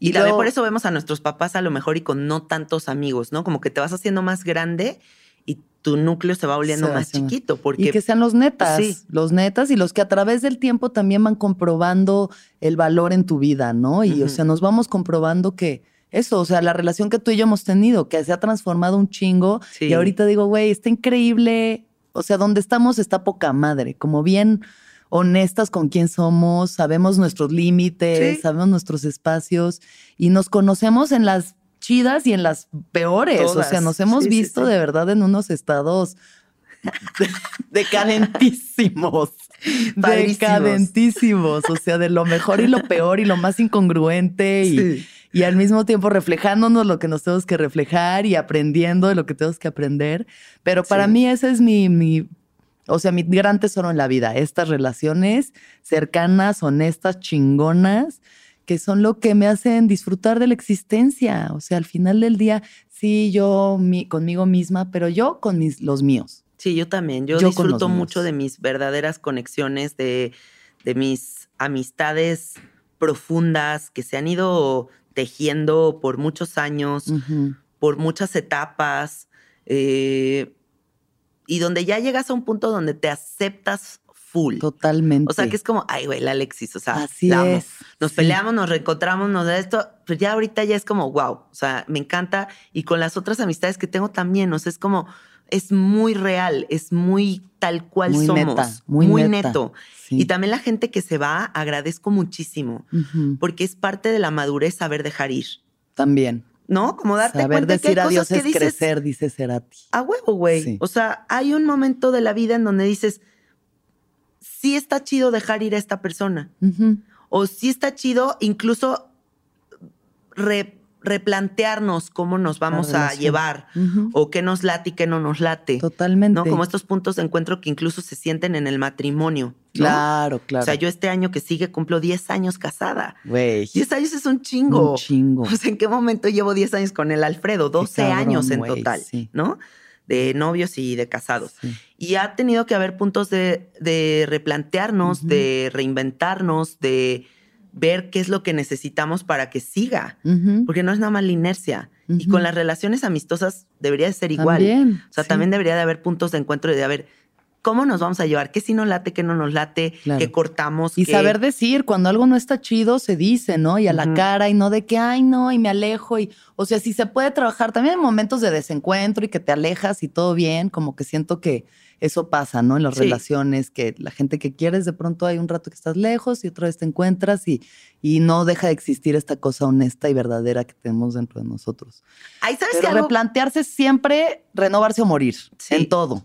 Y, también por eso vemos a nuestros papás a lo mejor y con no tantos amigos, ¿no? Como que te vas haciendo más grande y tu núcleo se va volviendo más chiquito. Porque, y que sean los netas, los netas y los que a través del tiempo también van comprobando el valor en tu vida, ¿no? Y o sea, nos vamos comprobando que eso, o sea, la relación que tú y yo hemos tenido, que se ha transformado un chingo. Y ahorita digo, güey, está increíble. O sea, donde estamos está poca madre, como bien honestas con quién somos, sabemos nuestros límites, sabemos nuestros espacios y nos conocemos en las chidas y en las peores. O sea, nos hemos visto de verdad en unos estados [laughs] decadentísimos. [laughs] Decadentísimos, o sea, de lo mejor y lo peor y lo más incongruente y, y, al mismo tiempo reflejándonos lo que nos tenemos que reflejar y aprendiendo de lo que tenemos que aprender. Pero para mí ese es mi, mi, o sea, mi gran tesoro en la vida, estas relaciones cercanas, honestas, chingonas que son lo que me hacen disfrutar de la existencia. O sea, al final del día, sí, yo conmigo misma, pero yo con mis, los míos. Sí, yo también. Yo, disfruto mucho de mis verdaderas conexiones, de, de mis amistades profundas que se han ido tejiendo por muchos años, por muchas etapas, eh, y donde ya llegas a un punto donde te aceptas full. Totalmente. O sea, que es como, ay, güey, la Alexis, o sea, Así es. Nos peleamos, nos reencontramos, nos da esto, pues ya ahorita ya es como, wow, o sea, me encanta. Y con las otras amistades que tengo también, o sea, es como, es muy real, es muy tal cual somos, muy, neto. Y también la gente que se va, agradezco muchísimo, porque es parte de la madurez saber dejar ir. También. ¿No? Como darte Saber cuenta decir que hay adiós cosas es crecer, dice Cerati. A huevo, güey. O sea, hay un momento de la vida en donde dices, sí está chido dejar ir a esta persona. O sí está chido incluso replantearnos cómo nos vamos a llevar o qué nos late y qué no nos late. Totalmente. ¿no? Como estos puntos de encuentro que incluso se sienten en el matrimonio. Claro, claro. O sea, yo este año que sigue cumplo 10 años casada. Güey. 10 años es un chingo. Un chingo. Sea, ¿en qué momento llevo 10 años con el Alfredo? 12 años en total, ¿no? de novios y de casados. Y ha tenido que haber puntos de, replantearnos, de reinventarnos, de ver qué es lo que necesitamos para que siga, porque no es nada más la inercia. Y con las relaciones amistosas debería de ser igual. o sea, también debería de haber puntos de encuentro y de haber ¿Cómo nos vamos a llevar? ¿Qué si nos late, qué no nos late? ¿Qué cortamos? Y saber decir, cuando algo no está chido, se dice, ¿no? Y a la cara y no de que, ay, no, y me alejo. Y, o sea, si se puede trabajar también en momentos de desencuentro y que te alejas y todo bien, como que siento que eso pasa, ¿no? En las relaciones, que la gente que quieres, de pronto hay un rato que estás lejos y otra vez te encuentras y, y no deja de existir esta cosa honesta y verdadera que tenemos dentro de nosotros. Ahí sabes Pero que replantearse siempre, renovarse o morir, en todo.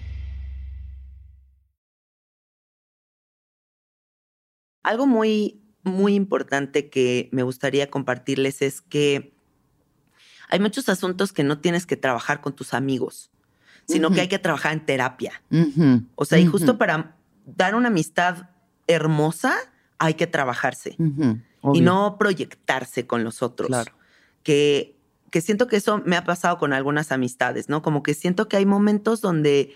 Algo muy, muy importante que me gustaría compartirles es que hay muchos asuntos que no tienes que trabajar con tus amigos, sino que hay que trabajar en terapia. O sea, y justo para dar una amistad hermosa, hay que trabajarse y no proyectarse con los otros. Claro. Que, que siento que eso me ha pasado con algunas amistades, ¿no? Como que siento que hay momentos donde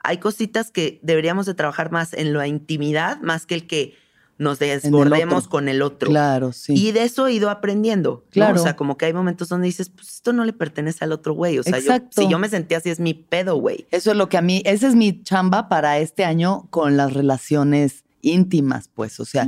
hay cositas que deberíamos de trabajar más en la intimidad, más que el que nos desbordemos con el otro. Claro, sí. Y de eso he ido aprendiendo. Claro. O sea, como que hay momentos donde dices, pues esto no le pertenece al otro güey. O sea, yo, si yo me sentía así, es mi pedo, güey. Eso es lo que a mí, esa es mi chamba para este año con las relaciones íntimas, pues, o sea,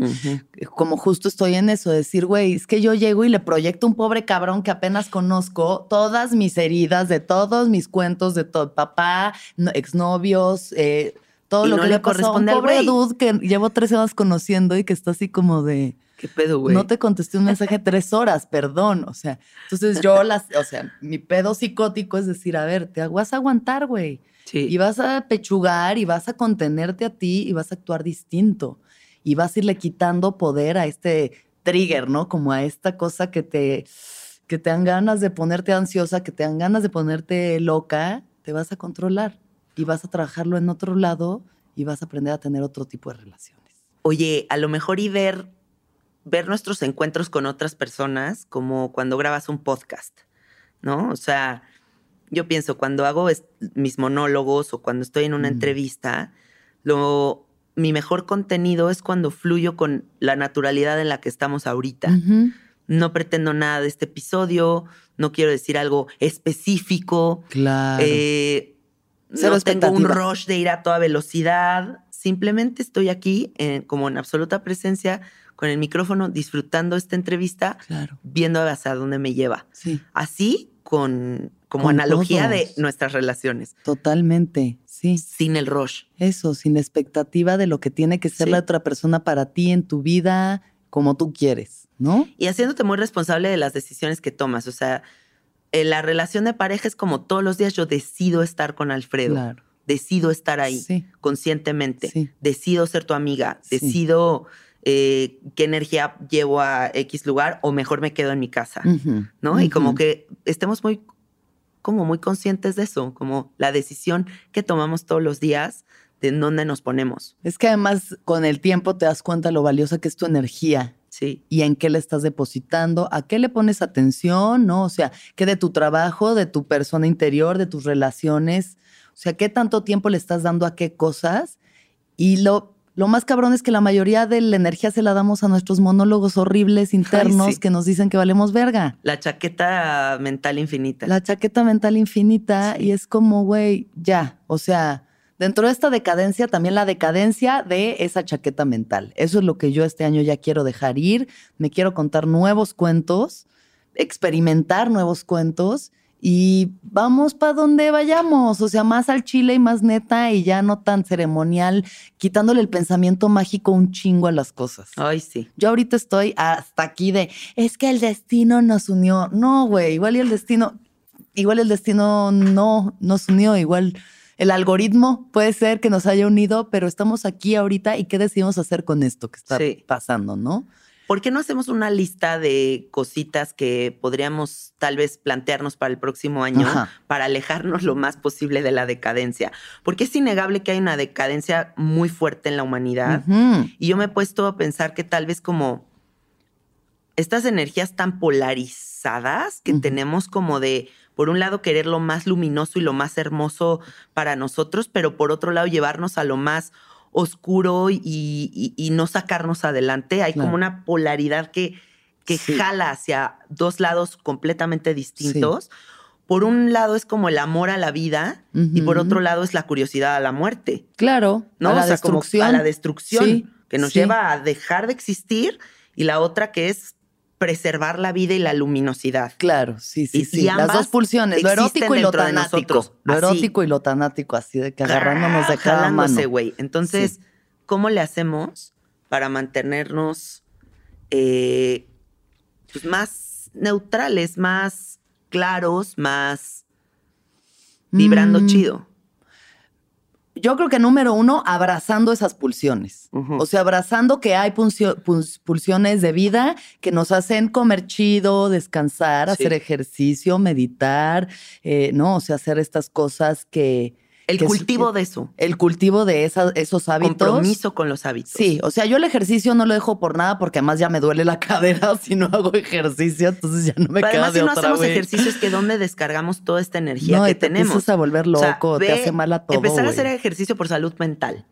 como justo estoy en eso, decir, güey, es que yo llego y le proyecto a un pobre cabrón que apenas conozco todas mis heridas de todos mis cuentos de todo, papá, exnovios, eh, todo lo que le corresponde al pobre dude que llevo tres horas conociendo y que está así como de... ¿Qué pedo, güey? No te contesté un mensaje tres horas, perdón. O sea, entonces yo las, o sea, mi pedo psicótico es decir, a ver, te vas a aguantar, güey. Sí. Y vas a pechugar y vas a contenerte a ti y vas a actuar distinto. Y vas a irle quitando poder a este trigger, ¿no? Como a esta cosa que te, que te dan ganas de ponerte ansiosa, que te dan ganas de ponerte loca, te vas a controlar y vas a trabajarlo en otro lado y vas a aprender a tener otro tipo de relaciones. Oye, a lo mejor y ver, ver nuestros encuentros con otras personas como cuando grabas un podcast, ¿no? O sea, yo pienso, cuando hago mis monólogos o cuando estoy en una entrevista, lo, mi mejor contenido es cuando fluyo con la naturalidad en la que estamos ahorita. No pretendo nada de este episodio, no quiero decir algo específico. Claro. Eh, no tengo un rush de ir a toda velocidad, simplemente estoy aquí como en absoluta presencia con el micrófono, disfrutando esta entrevista, viendo hacia dónde me lleva. Sí. Así con como analogía de nuestras relaciones. Totalmente, sí. Sin el rush. Eso, sin expectativa de lo que tiene que ser la otra persona para ti en tu vida, como tú quieres, ¿no? Y haciéndote muy responsable de las decisiones que tomas. O sea, la relación de pareja es como todos los días yo decido estar con Alfredo. Claro. Decido estar ahí conscientemente. Decido ser tu amiga. Decido eh, qué energía llevo a X lugar o mejor me quedo en mi casa, ¿no? Y como que estemos muy como muy conscientes de eso, como la decisión que tomamos todos los días de en dónde nos ponemos. Es que además con el tiempo te das cuenta lo valiosa que es tu energía. Sí. Y en qué le estás depositando, a qué le pones atención, ¿no? O sea, qué de tu trabajo, de tu persona interior, de tus relaciones, o sea, qué tanto tiempo le estás dando a qué cosas. Y lo lo más cabrón es que la mayoría de la energía se la damos a nuestros monólogos horribles internos que nos dicen que valemos verga. La chaqueta mental infinita. La chaqueta mental infinita y es como, güey, ya, o sea, dentro de esta decadencia también la decadencia de esa chaqueta mental. Eso es lo que yo este año ya quiero dejar ir. Me quiero contar nuevos cuentos, experimentar nuevos cuentos y vamos para donde vayamos, o sea, más al chile y más neta y ya no tan ceremonial, quitándole el pensamiento mágico un chingo a las cosas. Ay, sí. Yo ahorita estoy hasta aquí de, es que el destino nos unió. No, güey, igual y el destino, igual el destino no nos unió, igual el algoritmo puede ser que nos haya unido, pero estamos aquí ahorita y qué decidimos hacer con esto que está pasando, ¿no? ¿Por qué no hacemos una lista de cositas que podríamos tal vez plantearnos para el próximo año para alejarnos lo más posible de la decadencia? Porque es innegable que hay una decadencia muy fuerte en la humanidad. Y yo me he puesto a pensar que tal vez como estas energías tan polarizadas que tenemos como de, por un lado, querer lo más luminoso y lo más hermoso para nosotros, pero por otro lado, llevarnos a lo más oscuro y, no sacarnos adelante. Hay como una polaridad que, que jala hacia dos lados completamente distintos. Por un lado es como el amor a la vida y por otro lado es la curiosidad a la muerte. Claro, ¿no? A la destrucción. a la destrucción que nos lleva a dejar de existir y la otra que es preservar la vida y la luminosidad. Claro, sí, sí, sí. Las dos pulsiones, lo erótico y lo tanático. Lo erótico y lo tanático, así de que agarrándonos de cada mano. güey. Entonces, ¿cómo le hacemos para mantenernos eh, pues, más neutrales, más claros, más vibrando mm. chido? Yo creo que número uno, abrazando esas pulsiones. O sea, abrazando que hay pulsiones de vida que nos hacen comer chido, descansar, hacer ejercicio, meditar, eh, ¿no? O sea, hacer estas cosas que el cultivo de eso. El cultivo de esos hábitos. Compromiso con los hábitos. Sí, o sea, yo el ejercicio no lo dejo por nada porque además ya me duele la [laughs] cadera si no hago ejercicio, entonces ya no me queda además, de si no hacemos ejercicio es que dónde descargamos toda esta energía que te tenemos. Empiezas a volver loco, te hace mal a todo. Empezar a hacer ejercicio por salud mental.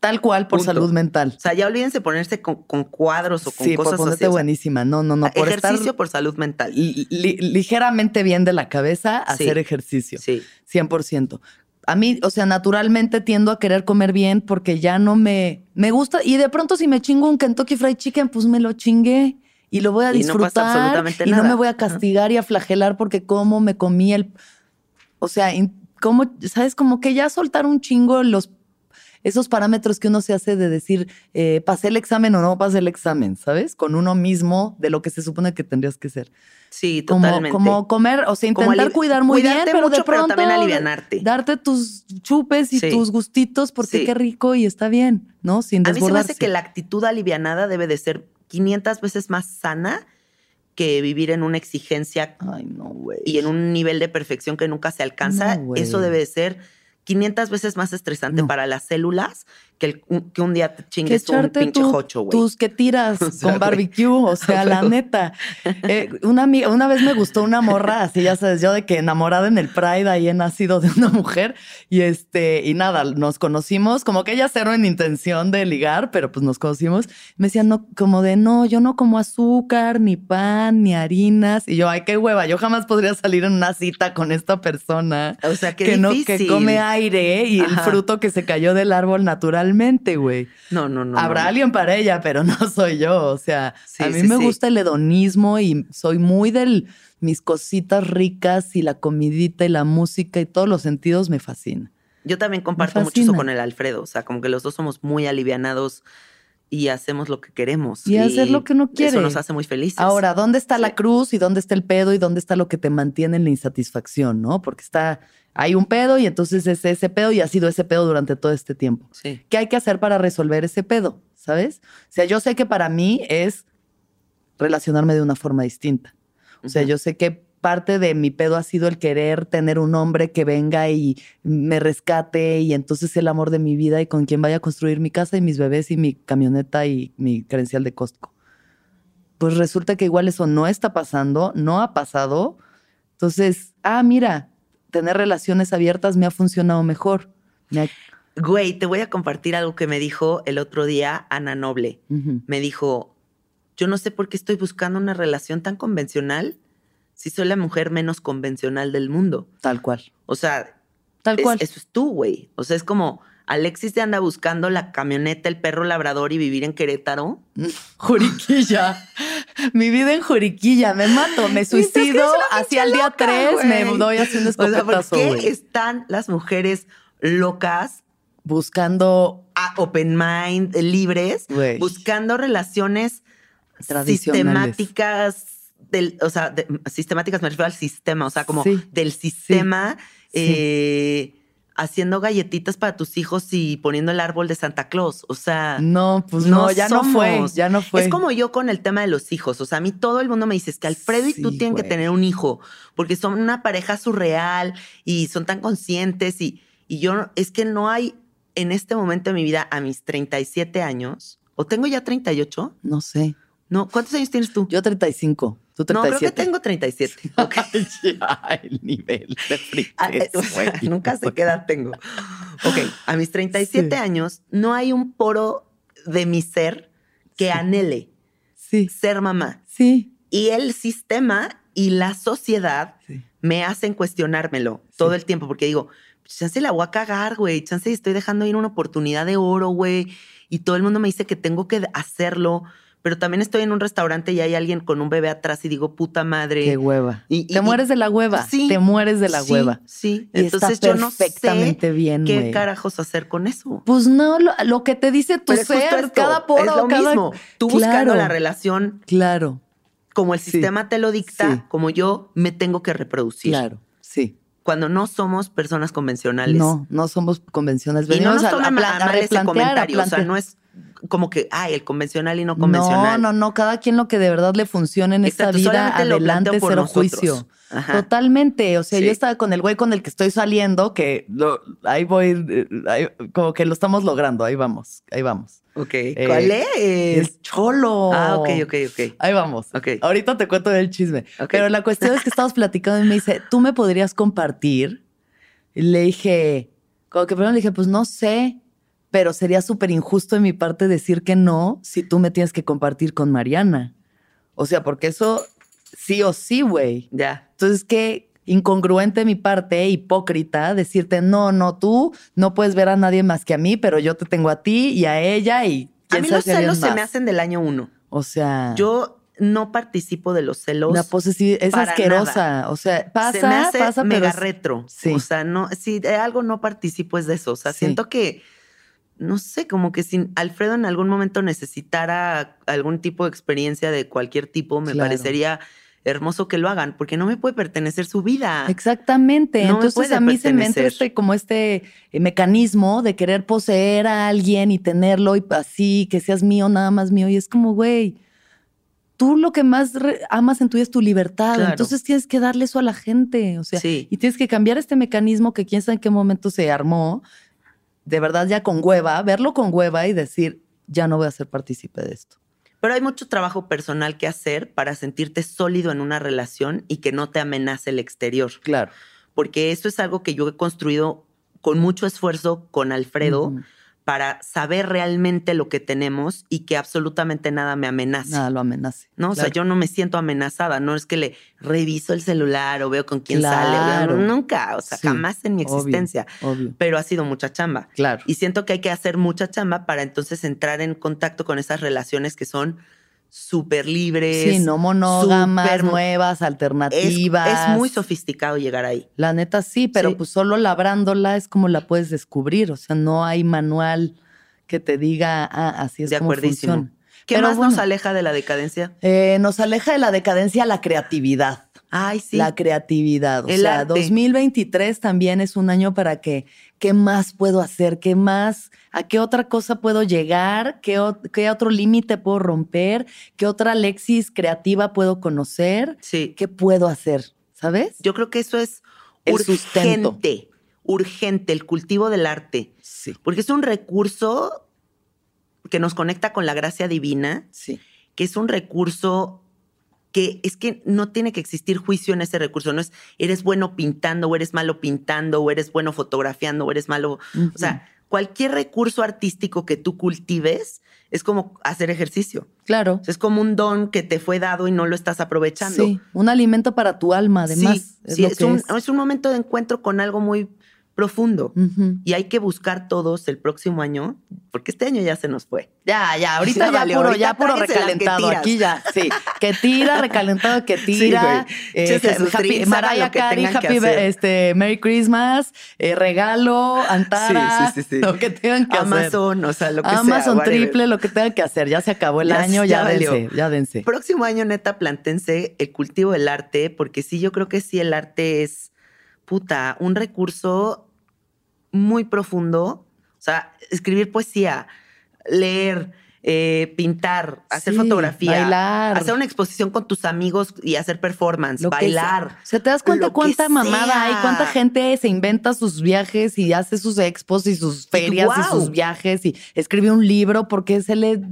Tal cual, por salud mental. O sea, ya olvídense ponerse con, cuadros o con sí, cosas por ponerte buenísima. No, no, no. Por ejercicio por salud mental. ligeramente bien de la cabeza, hacer ejercicio. Sí. 100% a mí, o sea, naturalmente tiendo a querer comer bien porque ya no me, me gusta. Y de pronto si me chingo un Kentucky Fried Chicken, pues me lo chingué y lo voy a disfrutar. Y no, me voy a castigar y a flagelar porque como me comí el... O sea, como, ¿sabes? Como que ya soltar un chingo los esos parámetros que uno se hace de decir, eh, pasé el examen o no pasé el examen, ¿sabes? Con uno mismo de lo que se supone que tendrías que ser. Sí, totalmente. Como, comer, o sea, intentar cuidar muy bien, pero de pronto también alivianarte. Darte tus chupes y tus gustitos porque qué rico y está bien, ¿no? Sin desbordarse. A mí se me hace que la actitud alivianada debe de ser 500 veces más sana que vivir en una exigencia y en un nivel de perfección que nunca se alcanza. Eso debe de ser 500 veces más estresante para las células que, que un día te chingues un pinche jocho, güey. Tus que tiras [laughs] con barbecue, o [laughs] sea, la neta. Eh, una, una vez me gustó una morra, así ya sabes, yo de que enamorada en el Pride, ahí he nacido de una mujer, y este, y nada, nos conocimos, como que ella cero en intención de ligar, pero pues nos conocimos. Me decían, no, como de, no, yo no como azúcar, ni pan, ni harinas. Y yo, ay, qué hueva, yo jamás podría salir en una cita con esta persona. O sea, que no, que come aire y el fruto que se cayó del árbol natural Totalmente, güey. No, no, no. Habrá no. alguien para ella, pero no [laughs] soy yo. O sea, a mí me gusta el hedonismo y soy muy del mis cositas ricas y la comidita y la música y todos los sentidos me fascina. Yo también comparto mucho eso con el Alfredo. O sea, como que los dos somos muy alivianados y hacemos lo que queremos. Y, hacer lo que no quiere. Eso nos hace muy felices. Ahora, ¿dónde está la cruz y dónde está el pedo y dónde está lo que te mantiene en la insatisfacción, no? Porque está, hay un pedo y entonces es ese pedo y ha sido ese pedo durante todo este tiempo. Sí. ¿Qué hay que hacer para resolver ese pedo? ¿Sabes? O sea, yo sé que para mí es relacionarme de una forma distinta. O sea, yo sé que parte de mi pedo ha sido el querer tener un hombre que venga y me rescate y entonces el amor de mi vida y con quien vaya a construir mi casa y mis bebés y mi camioneta y mi credencial de Costco. Pues resulta que igual eso no está pasando, no ha pasado. Entonces, ah, mira, tener relaciones abiertas me ha funcionado mejor. Güey, te voy a compartir algo que me dijo el otro día Ana Noble. Me dijo, yo no sé por qué estoy buscando una relación tan convencional si soy la mujer menos convencional del mundo. Tal cual. O sea, tal cual. Eso es tú, güey. O sea, es como Alexis te anda buscando la camioneta, el perro labrador y vivir en Querétaro. Juriquilla. [laughs] Mi vida en Juriquilla. Me mato, me suicido. Hacia el día 3 me doy haciendo o sea, ¿Por qué están las mujeres locas buscando a open mind, libres, buscando relaciones sistemáticas del, o sea, sistemáticas me refiero al sistema, o sea, como del sistema, eh, haciendo galletitas para tus hijos y poniendo el árbol de Santa Claus. O sea, no, pues no, ya no fue, ya no fue. Es como yo con el tema de los hijos. O sea, a mí todo el mundo me dice es que Alfredo y tú tienen que tener un hijo porque son una pareja surreal y son tan conscientes y, y yo es que no hay en este momento de mi vida a mis 37 años o tengo ya 38. No sé. No, ¿cuántos años tienes tú? Yo 35. ¿Tú 37? No, creo que tengo 37. [laughs] Okay. ya, el nivel de ah, eh, [laughs] Nunca sé qué edad tengo. Ok, a mis 37 años no hay un poro de mi ser que anhele sí. ser mamá. Sí. Y el sistema y la sociedad me hacen cuestionármelo todo el tiempo porque digo, chance la voy a cagar, güey. Chance estoy dejando ir una oportunidad de oro, güey. Y todo el mundo me dice que tengo que hacerlo pero también estoy en un restaurante y hay alguien con un bebé atrás y digo, puta madre. Qué hueva. Y, te mueres de la hueva. Sí. Te mueres de la hueva. Sí. Entonces yo no sé bien, qué carajos hacer con eso. Pues no, lo, que te dice tu ser, cada poro, es lo cada... mismo. Tú buscando la relación. Claro. Como el sistema te lo dicta, como yo me tengo que reproducir. Claro, sí cuando no somos personas convencionales. No, no somos convencionales. Venimos y no nos a, a, a, ese comentario. O sea, no es como que, ay, el convencional y no convencional. No, no, no, cada quien lo que de verdad le funcione en esta vida, adelante, cero juicio. Totalmente. O sea, yo estaba con el güey con el que estoy saliendo, que ahí voy, como que lo estamos logrando, ahí vamos, ahí vamos. Ok. Eh, ¿Cuál es? El cholo. Ah, ok, ok, ok. Ahí vamos. Ok. Ahorita te cuento del chisme. Pero la cuestión es que estamos platicando y me dice, ¿tú me podrías compartir? Y le dije, como que primero le dije, pues no sé pero sería súper injusto de mi parte decir que no si tú me tienes que compartir con Mariana. O sea, porque eso sí o sí, güey. Ya. Entonces, qué incongruente de mi parte, hipócrita, decirte, no, no, tú no puedes ver a nadie más que a mí, pero yo te tengo a ti y a ella y... A mí los celos se me hacen del año uno. O sea... Yo no participo de los celos. La posesividad es asquerosa. O sea, pasa, se me hace pasa, mega retro. Sí. O sea, no, si de algo no participo es de eso. O sea, siento que no sé, como que si Alfredo en algún momento necesitara algún tipo de experiencia de cualquier tipo, me parecería hermoso que lo hagan, porque no me puede pertenecer su vida. Exactamente. Entonces a mí se me entra este, como este eh, mecanismo de querer poseer a alguien y tenerlo y así, que seas mío, nada más mío. Y es como, güey, tú lo que más amas en tu vida es tu libertad. Entonces tienes que darle eso a la gente. O sea, y tienes que cambiar este mecanismo que quién sabe en qué momento se armó de verdad ya con hueva, verlo con hueva y decir, ya no voy a ser partícipe de esto. Pero hay mucho trabajo personal que hacer para sentirte sólido en una relación y que no te amenace el exterior. Claro. Porque eso es algo que yo he construido con mucho esfuerzo con Alfredo para saber realmente lo que tenemos y que absolutamente nada me amenace. Nada lo amenace. No, o sea, yo no me siento amenazada, no es que le reviso el celular o veo con quién sale, nunca, o sea, jamás en mi existencia. Obvio, Pero ha sido mucha chamba. Claro. Y siento que hay que hacer mucha chamba para entonces entrar en contacto con esas relaciones que son súper libres. Sí, no monógamas, nuevas, alternativas. Es, muy sofisticado llegar ahí. La neta sí, pero pues solo labrándola es como la puedes descubrir. O sea, no hay manual que te diga, ah, así es de como funciona. ¿Qué más nos aleja de la decadencia? Eh, nos aleja de la decadencia la creatividad. Ay, sí. La creatividad. O sea, 2023 también es un año para que, ¿qué más puedo hacer? ¿Qué más? ¿A qué otra cosa puedo llegar? ¿Qué, qué otro límite puedo romper? ¿Qué otra Alexis creativa puedo conocer? Sí. ¿Qué puedo hacer? ¿Sabes? Yo creo que eso es urgente. Urgente, el cultivo del arte. Sí. Porque es un recurso que nos conecta con la gracia divina. Sí. Que es un recurso que es que no tiene que existir juicio en ese recurso, no es eres bueno pintando o eres malo pintando o eres bueno fotografiando o eres malo, o sea, cualquier recurso artístico que tú cultives es como hacer ejercicio. Claro. Es como un don que te fue dado y no lo estás aprovechando. Sí, un alimento para tu alma, además. Sí, es, un, es un momento de encuentro con algo muy profundo. Y hay que buscar todos el próximo año, porque este año ya se nos fue. Ya, ya, [laughs] ahorita ya puro, ya puro recalentado aquí ya. Sí, que tira, [laughs] recalentado, que tira. Eh, happy, Mariah Carey, Happy este, Merry Christmas, eh, regalo, Antara, sí, sí, lo que tengan que hacer. Amazon, o sea, lo que Amazon triple, lo que tengan que hacer. Ya se acabó el año, ya, dense, ya dense. Próximo año, neta, plantense el cultivo del arte, porque sí, yo creo que sí, el arte es, puta, un recurso muy profundo. O sea, escribir poesía, leer, eh, pintar, hacer fotografía, bailar. hacer una exposición con tus amigos y hacer performance, bailar. O sea, te das cuenta cuánta mamada hay, cuánta gente se inventa sus viajes y hace sus expos y sus ferias y sus viajes y escribe un libro porque se le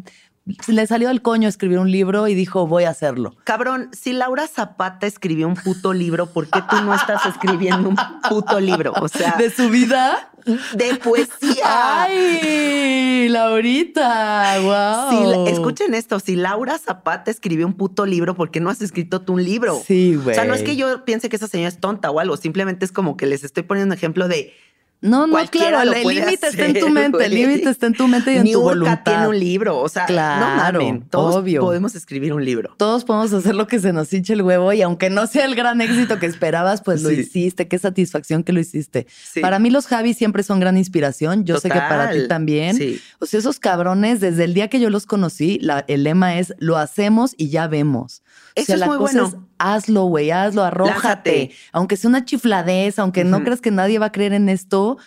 le salió al coño escribir un libro y dijo, voy a hacerlo. Cabrón, si Laura Zapata escribió un puto libro, ¿por qué tú no estás escribiendo un puto libro? O sea, ¿de su vida? De poesía. ¡Ay! Laurita, wow. escuchen esto, si Laura Zapata escribió un puto libro, ¿por qué no has escrito tú un libro? Sí, güey. O sea, no es que yo piense que esa señora es tonta o algo, simplemente es como que les estoy poniendo un ejemplo de no, no, claro, el límite está en tu mente, el límite está en tu mente y en tu voluntad. tiene un libro, o sea, claro, no todos obvio. podemos escribir un libro. Todos podemos hacer lo que se nos hinche el huevo y aunque no sea el gran éxito que esperabas, pues lo hiciste, qué satisfacción que lo hiciste. Para mí los Javis siempre son gran inspiración, yo sé que para ti también. O sea, esos cabrones, desde el día que yo los conocí, el lema es, lo hacemos y ya vemos. Eso es muy bueno. hazlo, güey, hazlo, arrójate. Aunque sea una chifladez, aunque no creas que nadie va a creer en esto,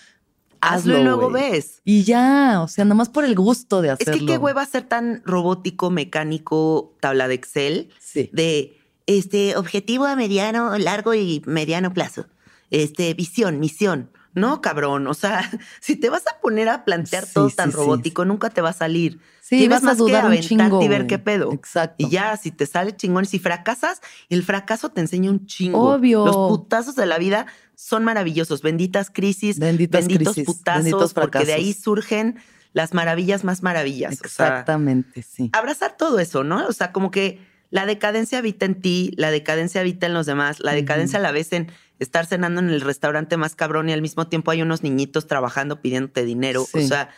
hazlo, y luego ves. Y ya, o sea, nomás por el gusto de hacerlo. Es que qué hueva ser tan robótico, mecánico, tabla de Excel, sí. de este objetivo a mediano, largo y mediano plazo. Este, visión, misión. No, cabrón. O sea, [laughs] si te vas a poner a plantear todo tan robótico, nunca te va a salir. Sí, vas a dudar un chingo, y ver qué pedo. Exacto. Y ya, si te sale chingón, si fracasas, el fracaso te enseña un chingo. Obvio. Los putazos de la vida son maravillosos. Benditas crisis, benditos putazos, porque de ahí surgen las maravillas más maravillas. Exactamente, sí. Abrazar todo eso, ¿no? O sea, como que la decadencia habita en ti, la decadencia habita en los demás, la decadencia la vez en estar cenando en el restaurante más cabrón y al mismo tiempo hay unos niñitos trabajando pidiéndote dinero. O sea,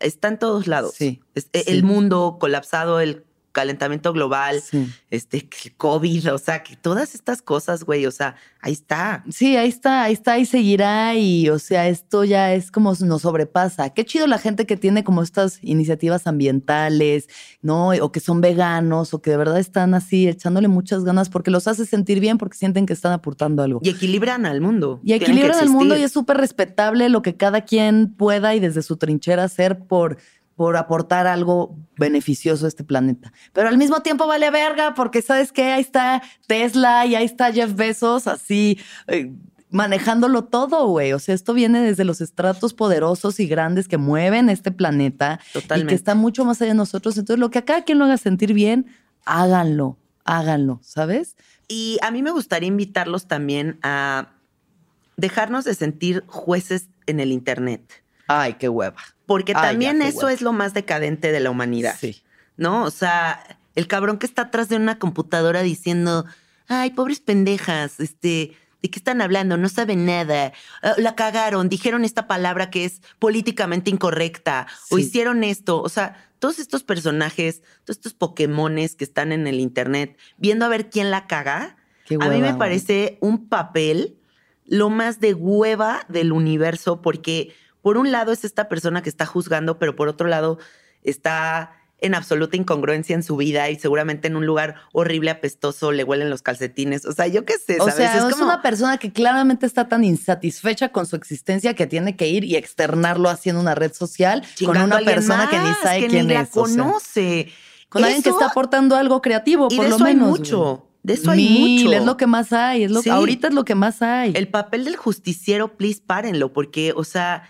está en todos lados. Sí, El mundo colapsado, el calentamiento global, este, el COVID, o sea, que todas estas cosas, güey, o sea, ahí está. Sí, ahí está, ahí está y seguirá y, o sea, esto ya es como nos sobrepasa. Qué chido la gente que tiene como estas iniciativas ambientales, ¿no? O que son veganos o que de verdad están así echándole muchas ganas porque los hace sentir bien porque sienten que están aportando algo. Y equilibran al mundo. Y equilibran al mundo y es súper respetable lo que cada quien pueda y desde su trinchera hacer por por aportar algo beneficioso a este planeta. Pero al mismo tiempo vale verga porque sabes que ahí está Tesla y ahí está Jeff Bezos así eh, manejándolo todo, güey. O sea, esto viene desde los estratos poderosos y grandes que mueven este planeta Totalmente. y que está mucho más allá de nosotros. Entonces, lo que a cada quien lo haga sentir bien, háganlo, háganlo, ¿sabes? Y a mí me gustaría invitarlos también a dejarnos de sentir jueces en el Internet. Ay, qué hueva. Porque también eso es lo más decadente de la humanidad. Sí. ¿No? O sea, el cabrón que está atrás de una computadora diciendo, ay, pobres pendejas, este, ¿de qué están hablando? No saben nada. Ah, la cagaron, dijeron esta palabra que es políticamente incorrecta, o hicieron esto. O sea, todos estos personajes, todos estos Pokémones que están en el internet, viendo a ver quién la caga, a mí me parece un papel lo más de hueva del universo, porque por un lado es esta persona que está juzgando, pero por otro lado está en absoluta incongruencia en su vida y seguramente en un lugar horrible, apestoso, le huelen los calcetines. O sea, yo qué sé, ¿sabes? O sea, es, como... una persona que claramente está tan insatisfecha con su existencia que tiene que ir y externarlo haciendo una red social con una persona que ni sabe que quién ni la conoce. con alguien que está aportando algo creativo, por lo menos. mucho. De eso hay mucho. Es lo que más hay. Es lo, Ahorita es lo que más hay. El papel del justiciero, please, párenlo, porque, o sea,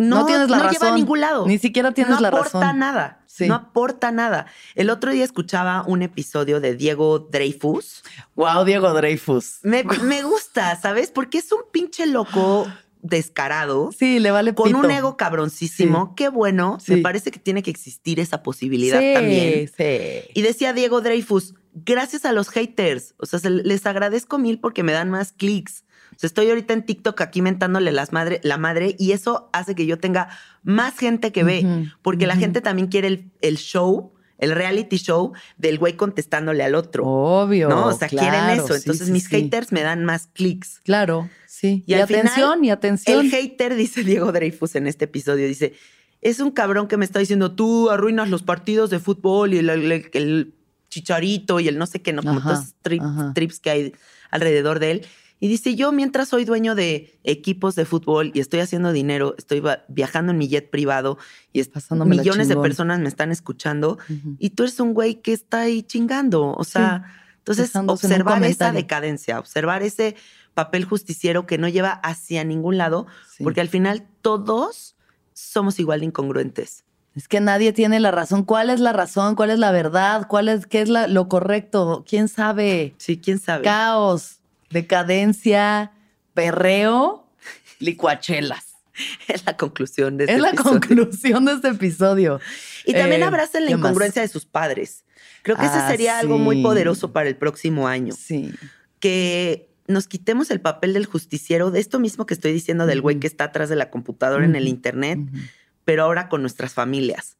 no, tienes la no lleva a ningún lado. Ni siquiera tienes la razón. No aporta nada. No aporta nada. El otro día escuchaba un episodio de Diego Dreyfus. Wow, Diego Dreyfus. Me, gusta, ¿sabes? Porque es un pinche loco descarado. Sí, le vale Con un ego cabroncísimo. Qué bueno. Me parece que tiene que existir esa posibilidad también. Sí. Y decía Diego Dreyfus, gracias a los haters. O sea, les agradezco mil porque me dan más clics estoy ahorita en TikTok aquí mentándole las madre, la madre y eso hace que yo tenga más gente que ve, porque la gente también quiere el, show el reality show del güey contestándole al otro. Obvio. ¿No? O sea, quieren eso. Entonces mis haters me dan más clics. Claro, sí. Y, atención, y atención. El hater, [laughs] dice Diego Dreyfus en este episodio, dice, es un cabrón que me está diciendo, tú arruinas los partidos de fútbol y el, chicharito y el no sé qué, no, como todos trips que hay alrededor de él. Y dice, yo mientras soy dueño de equipos de fútbol y estoy haciendo dinero, estoy viajando en mi jet privado y millones de personas me están escuchando y tú eres un güey que está ahí chingando. O sea, entonces observar esa decadencia, observar ese papel justiciero que no lleva hacia ningún lado, porque al final todos somos igual de incongruentes. Es que nadie tiene la razón. ¿Cuál es la razón? ¿Cuál es la verdad? ¿Cuál es qué es lo correcto? ¿Quién sabe? Sí, quién sabe. Caos decadencia, perreo, [laughs] licuachelas. Es la conclusión de este Es la conclusión de este episodio. Y también eh, abracen la incongruencia de sus padres. Creo que ese ah, sería algo muy poderoso para el próximo año. Sí. Que nos quitemos el papel del justiciero, de esto mismo que estoy diciendo del güey que está atrás de la computadora en el internet, pero ahora con nuestras familias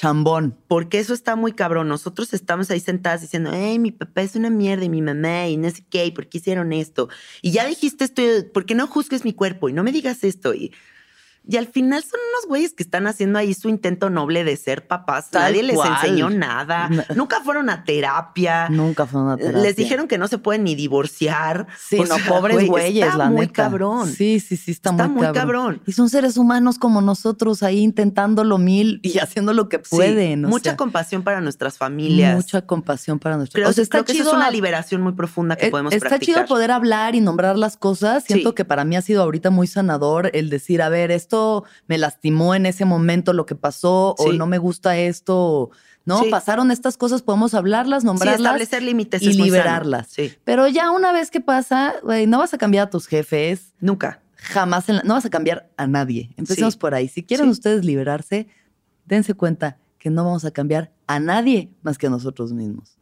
chambón. Porque eso está muy cabrón. Nosotros estamos ahí sentadas diciendo, hey, mi papá es una mierda y mi mamá y no sé qué, ¿por qué hicieron esto? Y ya dijiste esto, ¿por qué no juzgues mi cuerpo y no me digas esto? Y y al final son unos güeyes que están haciendo ahí su intento noble de ser papás. Nadie les enseñó nada. Nunca fueron a terapia. Nunca fueron a terapia. Les dijeron que no se pueden ni divorciar. Sí, no, pobres güeyes, está muy cabrón. Sí, sí, sí, está, muy, cabrón. Y son seres humanos como nosotros ahí intentándolo mil y haciendo lo que pueden. mucha compasión para nuestras familias. Mucha compasión para nuestras familias. creo que eso es una liberación muy profunda que eh, podemos está practicar. Está chido poder hablar y nombrar las cosas. Siento que para mí ha sido ahorita muy sanador el decir, a ver, esto me lastimó en ese momento lo que pasó o no me gusta esto. ¿no? Pasaron estas cosas, podemos hablarlas, nombrarlas. establecer límites y liberarlas. Pero ya una vez que pasa, no vas a cambiar a tus jefes. Nunca. Jamás, no vas a cambiar a nadie. Empecemos por ahí. Si quieren ustedes liberarse, dense cuenta que no vamos a cambiar a nadie más que a nosotros mismos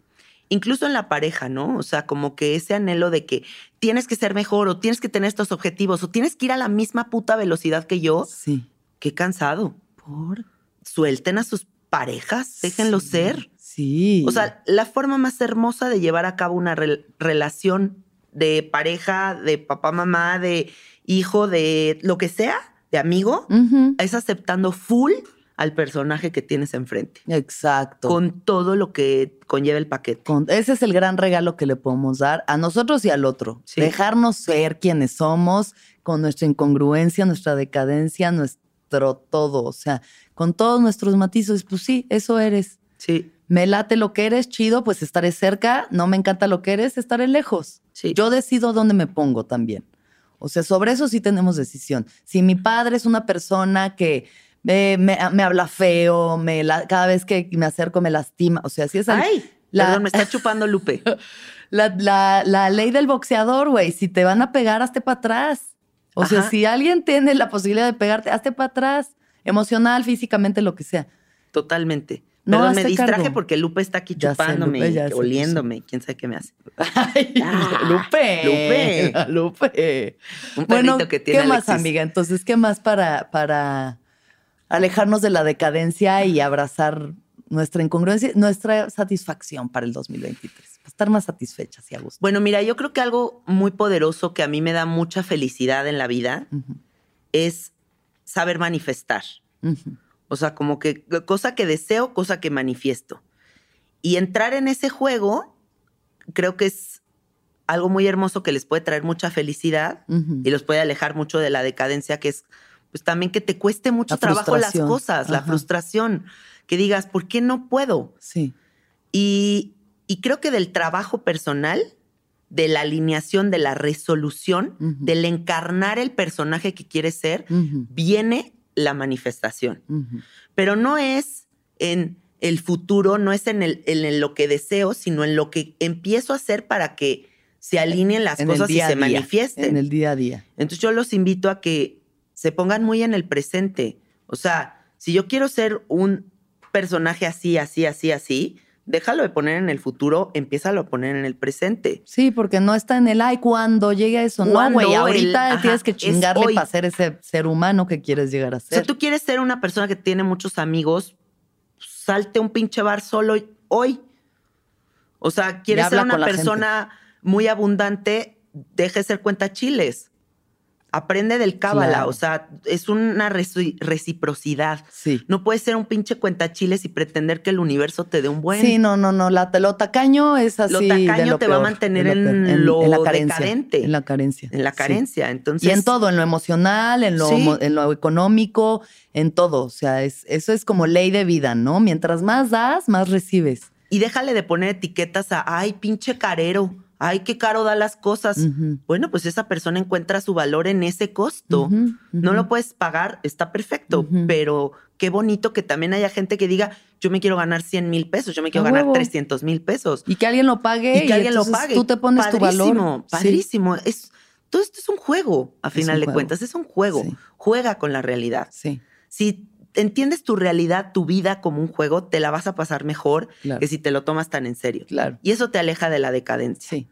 incluso en la pareja, ¿no? O sea, como que ese anhelo de que tienes que ser mejor o tienes que tener estos objetivos o tienes que ir a la misma puta velocidad que yo. Sí. Qué cansado. ¿Por? Suelten a sus parejas, déjenlo ser. Sí. O sea, la forma más hermosa de llevar a cabo una relación de pareja, de papá, mamá, de hijo, de lo que sea, de amigo, es aceptando full al personaje que tienes enfrente. Exacto. Con todo lo que conlleva el paquete. ese es el gran regalo que le podemos dar a nosotros y al otro. Dejarnos ser quienes somos, con nuestra incongruencia, nuestra decadencia, nuestro todo. O sea, con todos nuestros matices, pues sí, eso eres. Sí. Me late lo que eres, chido, pues estaré cerca. No me encanta lo que eres, estaré lejos. Sí. Yo decido dónde me pongo también. O sea, sobre eso sí tenemos decisión. Si mi padre es una persona que me, habla feo, me cada vez que me acerco me lastima. O sea, así es. Ay, la, me está [laughs] chupando Lupe. La, la, ley del boxeador, güey. Si te van a pegar, hazte para atrás. O sea, si alguien tiene la posibilidad de pegarte, hazte para atrás, emocional, físicamente, lo que sea. Totalmente. No, me distraje porque Lupe está aquí chupándome, oliéndome. ¿Quién sabe qué me hace? [laughs] Ay, [laughs] ah, Lupe. Lupe. Lupe. Un bueno, que tiene ¿qué más, amiga? Entonces, ¿qué más para, para alejarnos de la decadencia y abrazar nuestra incongruencia, nuestra satisfacción para el 2023? estar más satisfechas y a gusto. Bueno, mira, yo creo que algo muy poderoso que a mí me da mucha felicidad en la vida es saber manifestar. O sea, como que cosa que deseo, cosa que manifiesto. Y entrar en ese juego creo que es algo muy hermoso que les puede traer mucha felicidad y los puede alejar mucho de la decadencia, que es pues también que te cueste mucho trabajo las cosas, la frustración, que digas, ¿por qué no puedo? Sí. Y, y creo que del trabajo personal, de la alineación, de la resolución, del encarnar el personaje que quieres ser, viene la manifestación. Pero no es en el futuro, no es en, el, en, lo que deseo, sino en lo que empiezo a hacer para que se alineen las cosas y se manifiesten. En el día a día. Entonces yo los invito a que se pongan muy en el presente. O sea, si yo quiero ser un personaje así, así, así, así, déjalo de poner en el futuro, empieza a poner en el presente. Sí, porque no está en el ay cuando llegue a eso. No, güey, ahorita tienes que chingarle para ser ese ser humano que quieres llegar a ser. Si tú quieres ser una persona que tiene muchos amigos, salte un pinche bar solo hoy. O sea, quieres ser una persona muy abundante, deje de ser cuenta chiles. Aprende del cábala, o sea, es una reciprocidad. Sí. No puedes ser un pinche cuentachiles y pretender que el universo te dé un buen. Sí, no, no, no. La, lo tacaño es así. Lo tacaño te va a mantener en, lo la carencia, En la carencia. En la carencia. Entonces. Y en todo, en lo emocional, en lo, en lo económico, en todo. O sea, es, eso es como ley de vida, ¿no? Mientras más das, más recibes. Y déjale de poner etiquetas a, ay, pinche carero ay, qué caro da las cosas. Bueno, pues esa persona encuentra su valor en ese costo. No lo puedes pagar, está perfecto, pero qué bonito que también haya gente que diga, yo me quiero ganar 100 mil pesos, yo me quiero ganar 300 mil pesos. Y que alguien lo pague. Y que alguien lo pague. Tú te pones tu valor. Padrísimo. Es, todo esto es un juego, a final de cuentas, es un juego. Juega con la realidad. Sí. Si entiendes tu realidad, tu vida como un juego, te la vas a pasar mejor que si te lo tomas tan en serio. Claro. Y eso te aleja de la decadencia. Sí.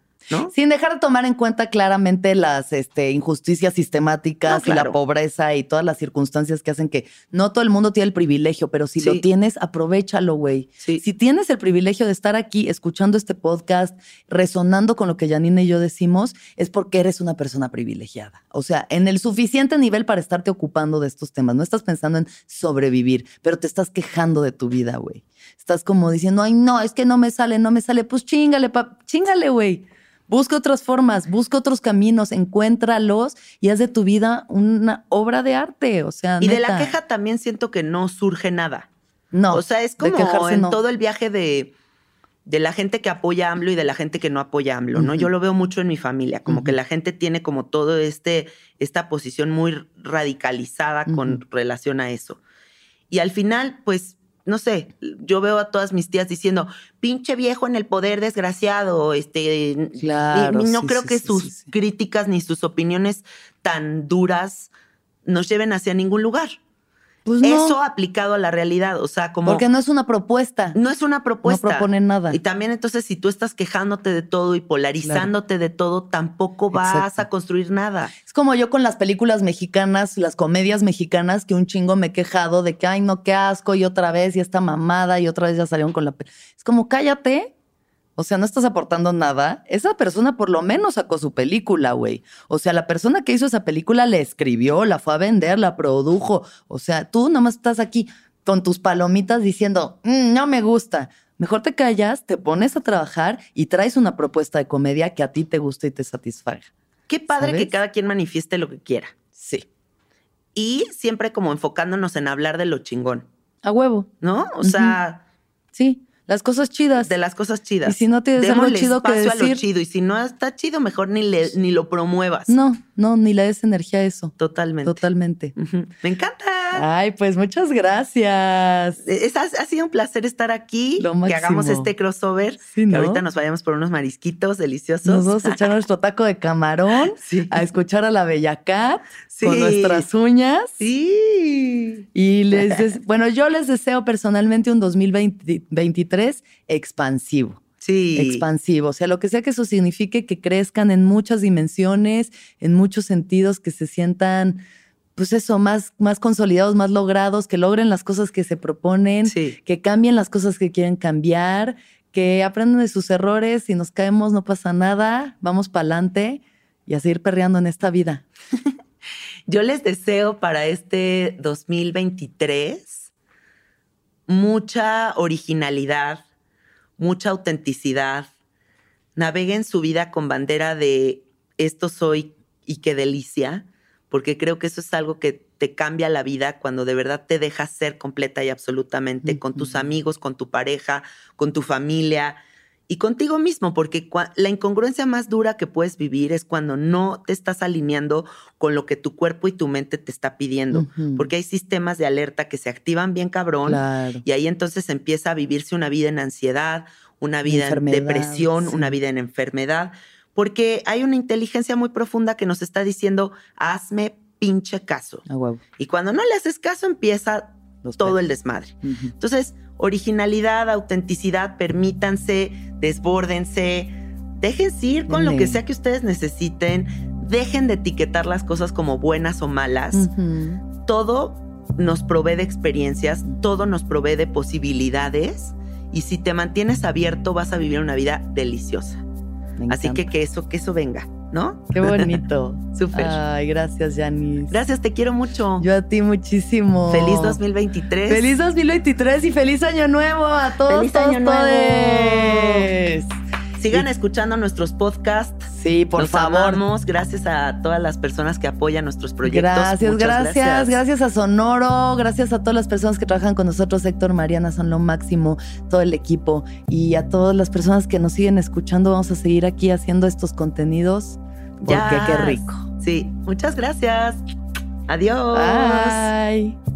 Sin dejar de tomar en cuenta claramente las este, injusticias sistemáticas y la pobreza y todas las circunstancias que hacen que no todo el mundo tiene el privilegio, pero si lo tienes, aprovechalo, güey. Si tienes el privilegio de estar aquí escuchando este podcast, resonando con lo que Janine y yo decimos, es porque eres una persona privilegiada. O sea, en el suficiente nivel para estarte ocupando de estos temas. No estás pensando en sobrevivir, pero te estás quejando de tu vida, güey. Estás como diciendo, ay, no, es que no me sale, no me sale. Pues chingale, pa chingale, güey. Busca otras formas, busca otros caminos, encuéntralos y haz de tu vida una obra de arte. O sea, y de la queja también siento que no surge nada. No. O sea, es como en todo el viaje de, de la gente que apoya a AMLO y de la gente que no apoya a AMLO, ¿no? Yo lo veo mucho en mi familia, como que la gente tiene como todo este, esta posición muy radicalizada con relación a eso. Y al final, pues no sé, yo veo a todas mis tías diciendo, pinche viejo en el poder, desgraciado, este, claro, no creo que sus críticas ni sus opiniones tan duras nos lleven hacia ningún lugar. Pues Eso aplicado a la realidad, o sea, como... Porque no es una propuesta. No es una propuesta. No proponen nada. Y también entonces si tú estás quejándote de todo y polarizándote de todo, tampoco vas a construir nada. Es como yo con las películas mexicanas, las comedias mexicanas, que un chingo me he quejado de que, ay, no, qué asco, y otra vez, y esta mamada, y otra vez ya salieron con la... Es como, cállate, o sea, no estás aportando nada. Esa persona por lo menos sacó su película, güey. O sea, la persona que hizo esa película le escribió, la fue a vender, la produjo. O sea, tú nomás estás aquí con tus palomitas diciendo, mm, no me gusta. Mejor te callas, te pones a trabajar y traes una propuesta de comedia que a ti te guste y te satisfaga. Qué padre que cada quien manifieste lo que quiera. Sí. Y siempre como enfocándonos en hablar de lo chingón. A huevo. ¿No? O sea. Sí. Las cosas chidas. De las cosas chidas. Y si no tienes algo chido que decir. a lo chido. Y si no está chido, mejor ni, le, ni lo promuevas. No, no, ni le des energía a eso. Totalmente. Totalmente. Me encanta. Ay, pues muchas gracias. E, es, ha, sido un placer estar aquí, que hagamos este crossover, que ahorita nos vayamos por unos marisquitos deliciosos. Nos vamos a echar nuestro taco de camarón, [laughs] a escuchar a la Bella Cat con nuestras uñas. Sí. Y les, [laughs] bueno, yo les deseo personalmente un 2023 expansivo. Sí. expansivo. O sea, lo que sea que eso signifique, que crezcan en muchas dimensiones, en muchos sentidos, que se sientan, pues eso, más, más consolidados, más logrados, que logren las cosas que se proponen, que cambien las cosas que quieren cambiar, que aprendan de sus errores. Si nos caemos, no pasa nada, vamos para adelante y a seguir perreando en esta vida. [laughs] Yo les deseo para este 2023 mucha originalidad, mucha autenticidad. Naveguen su vida con bandera de esto soy y qué delicia, porque creo que eso es algo que te cambia la vida cuando de verdad te dejas ser completa y absolutamente con tus amigos, con tu pareja, con tu familia y contigo mismo, porque la incongruencia más dura que puedes vivir es cuando no te estás alineando con lo que tu cuerpo y tu mente te está pidiendo, porque hay sistemas de alerta que se activan bien cabrón y ahí entonces empieza a vivirse una vida en ansiedad, una vida en depresión, una vida en enfermedad, porque hay una inteligencia muy profunda que nos está diciendo, hazme pinche caso. Y cuando no le haces caso empieza todo el desmadre. Entonces, originalidad, autenticidad, permítanse, desbórdense, déjense ir con lo que sea que ustedes necesiten, dejen de etiquetar las cosas como buenas o malas. Todo nos provee de experiencias, todo nos provee de posibilidades y si te mantienes abierto vas a vivir una vida deliciosa. Así que que eso, que eso venga. ¿no? Qué bonito. [laughs] Súper. Ay, gracias, Janice. Gracias, te quiero mucho. Yo a ti muchísimo. Feliz 2023. Feliz 2023 y feliz año nuevo a todos. Feliz año nuevo. Sigan escuchando nuestros podcasts. Sí, por favor. Amamos. Gracias a todas las personas que apoyan nuestros proyectos. Gracias, gracias, gracias, a Sonoro, gracias a todas las personas que trabajan con nosotros, Héctor, Mariana, son lo máximo, todo el equipo y a todas las personas que nos siguen escuchando. Vamos a seguir aquí haciendo estos contenidos porque qué rico. Sí, muchas gracias. Adiós. Bye.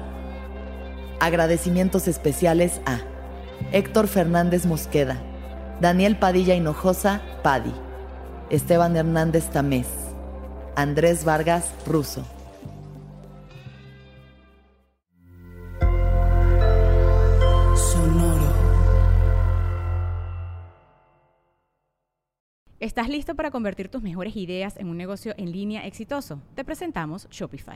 Agradecimientos especiales a Héctor Fernández Mosqueda, Daniel Padilla Hinojosa, Padi, Esteban Hernández Tamés, Andrés Vargas Russo. ¿Estás listo para convertir tus mejores ideas en un negocio en línea exitoso? Te presentamos Shopify.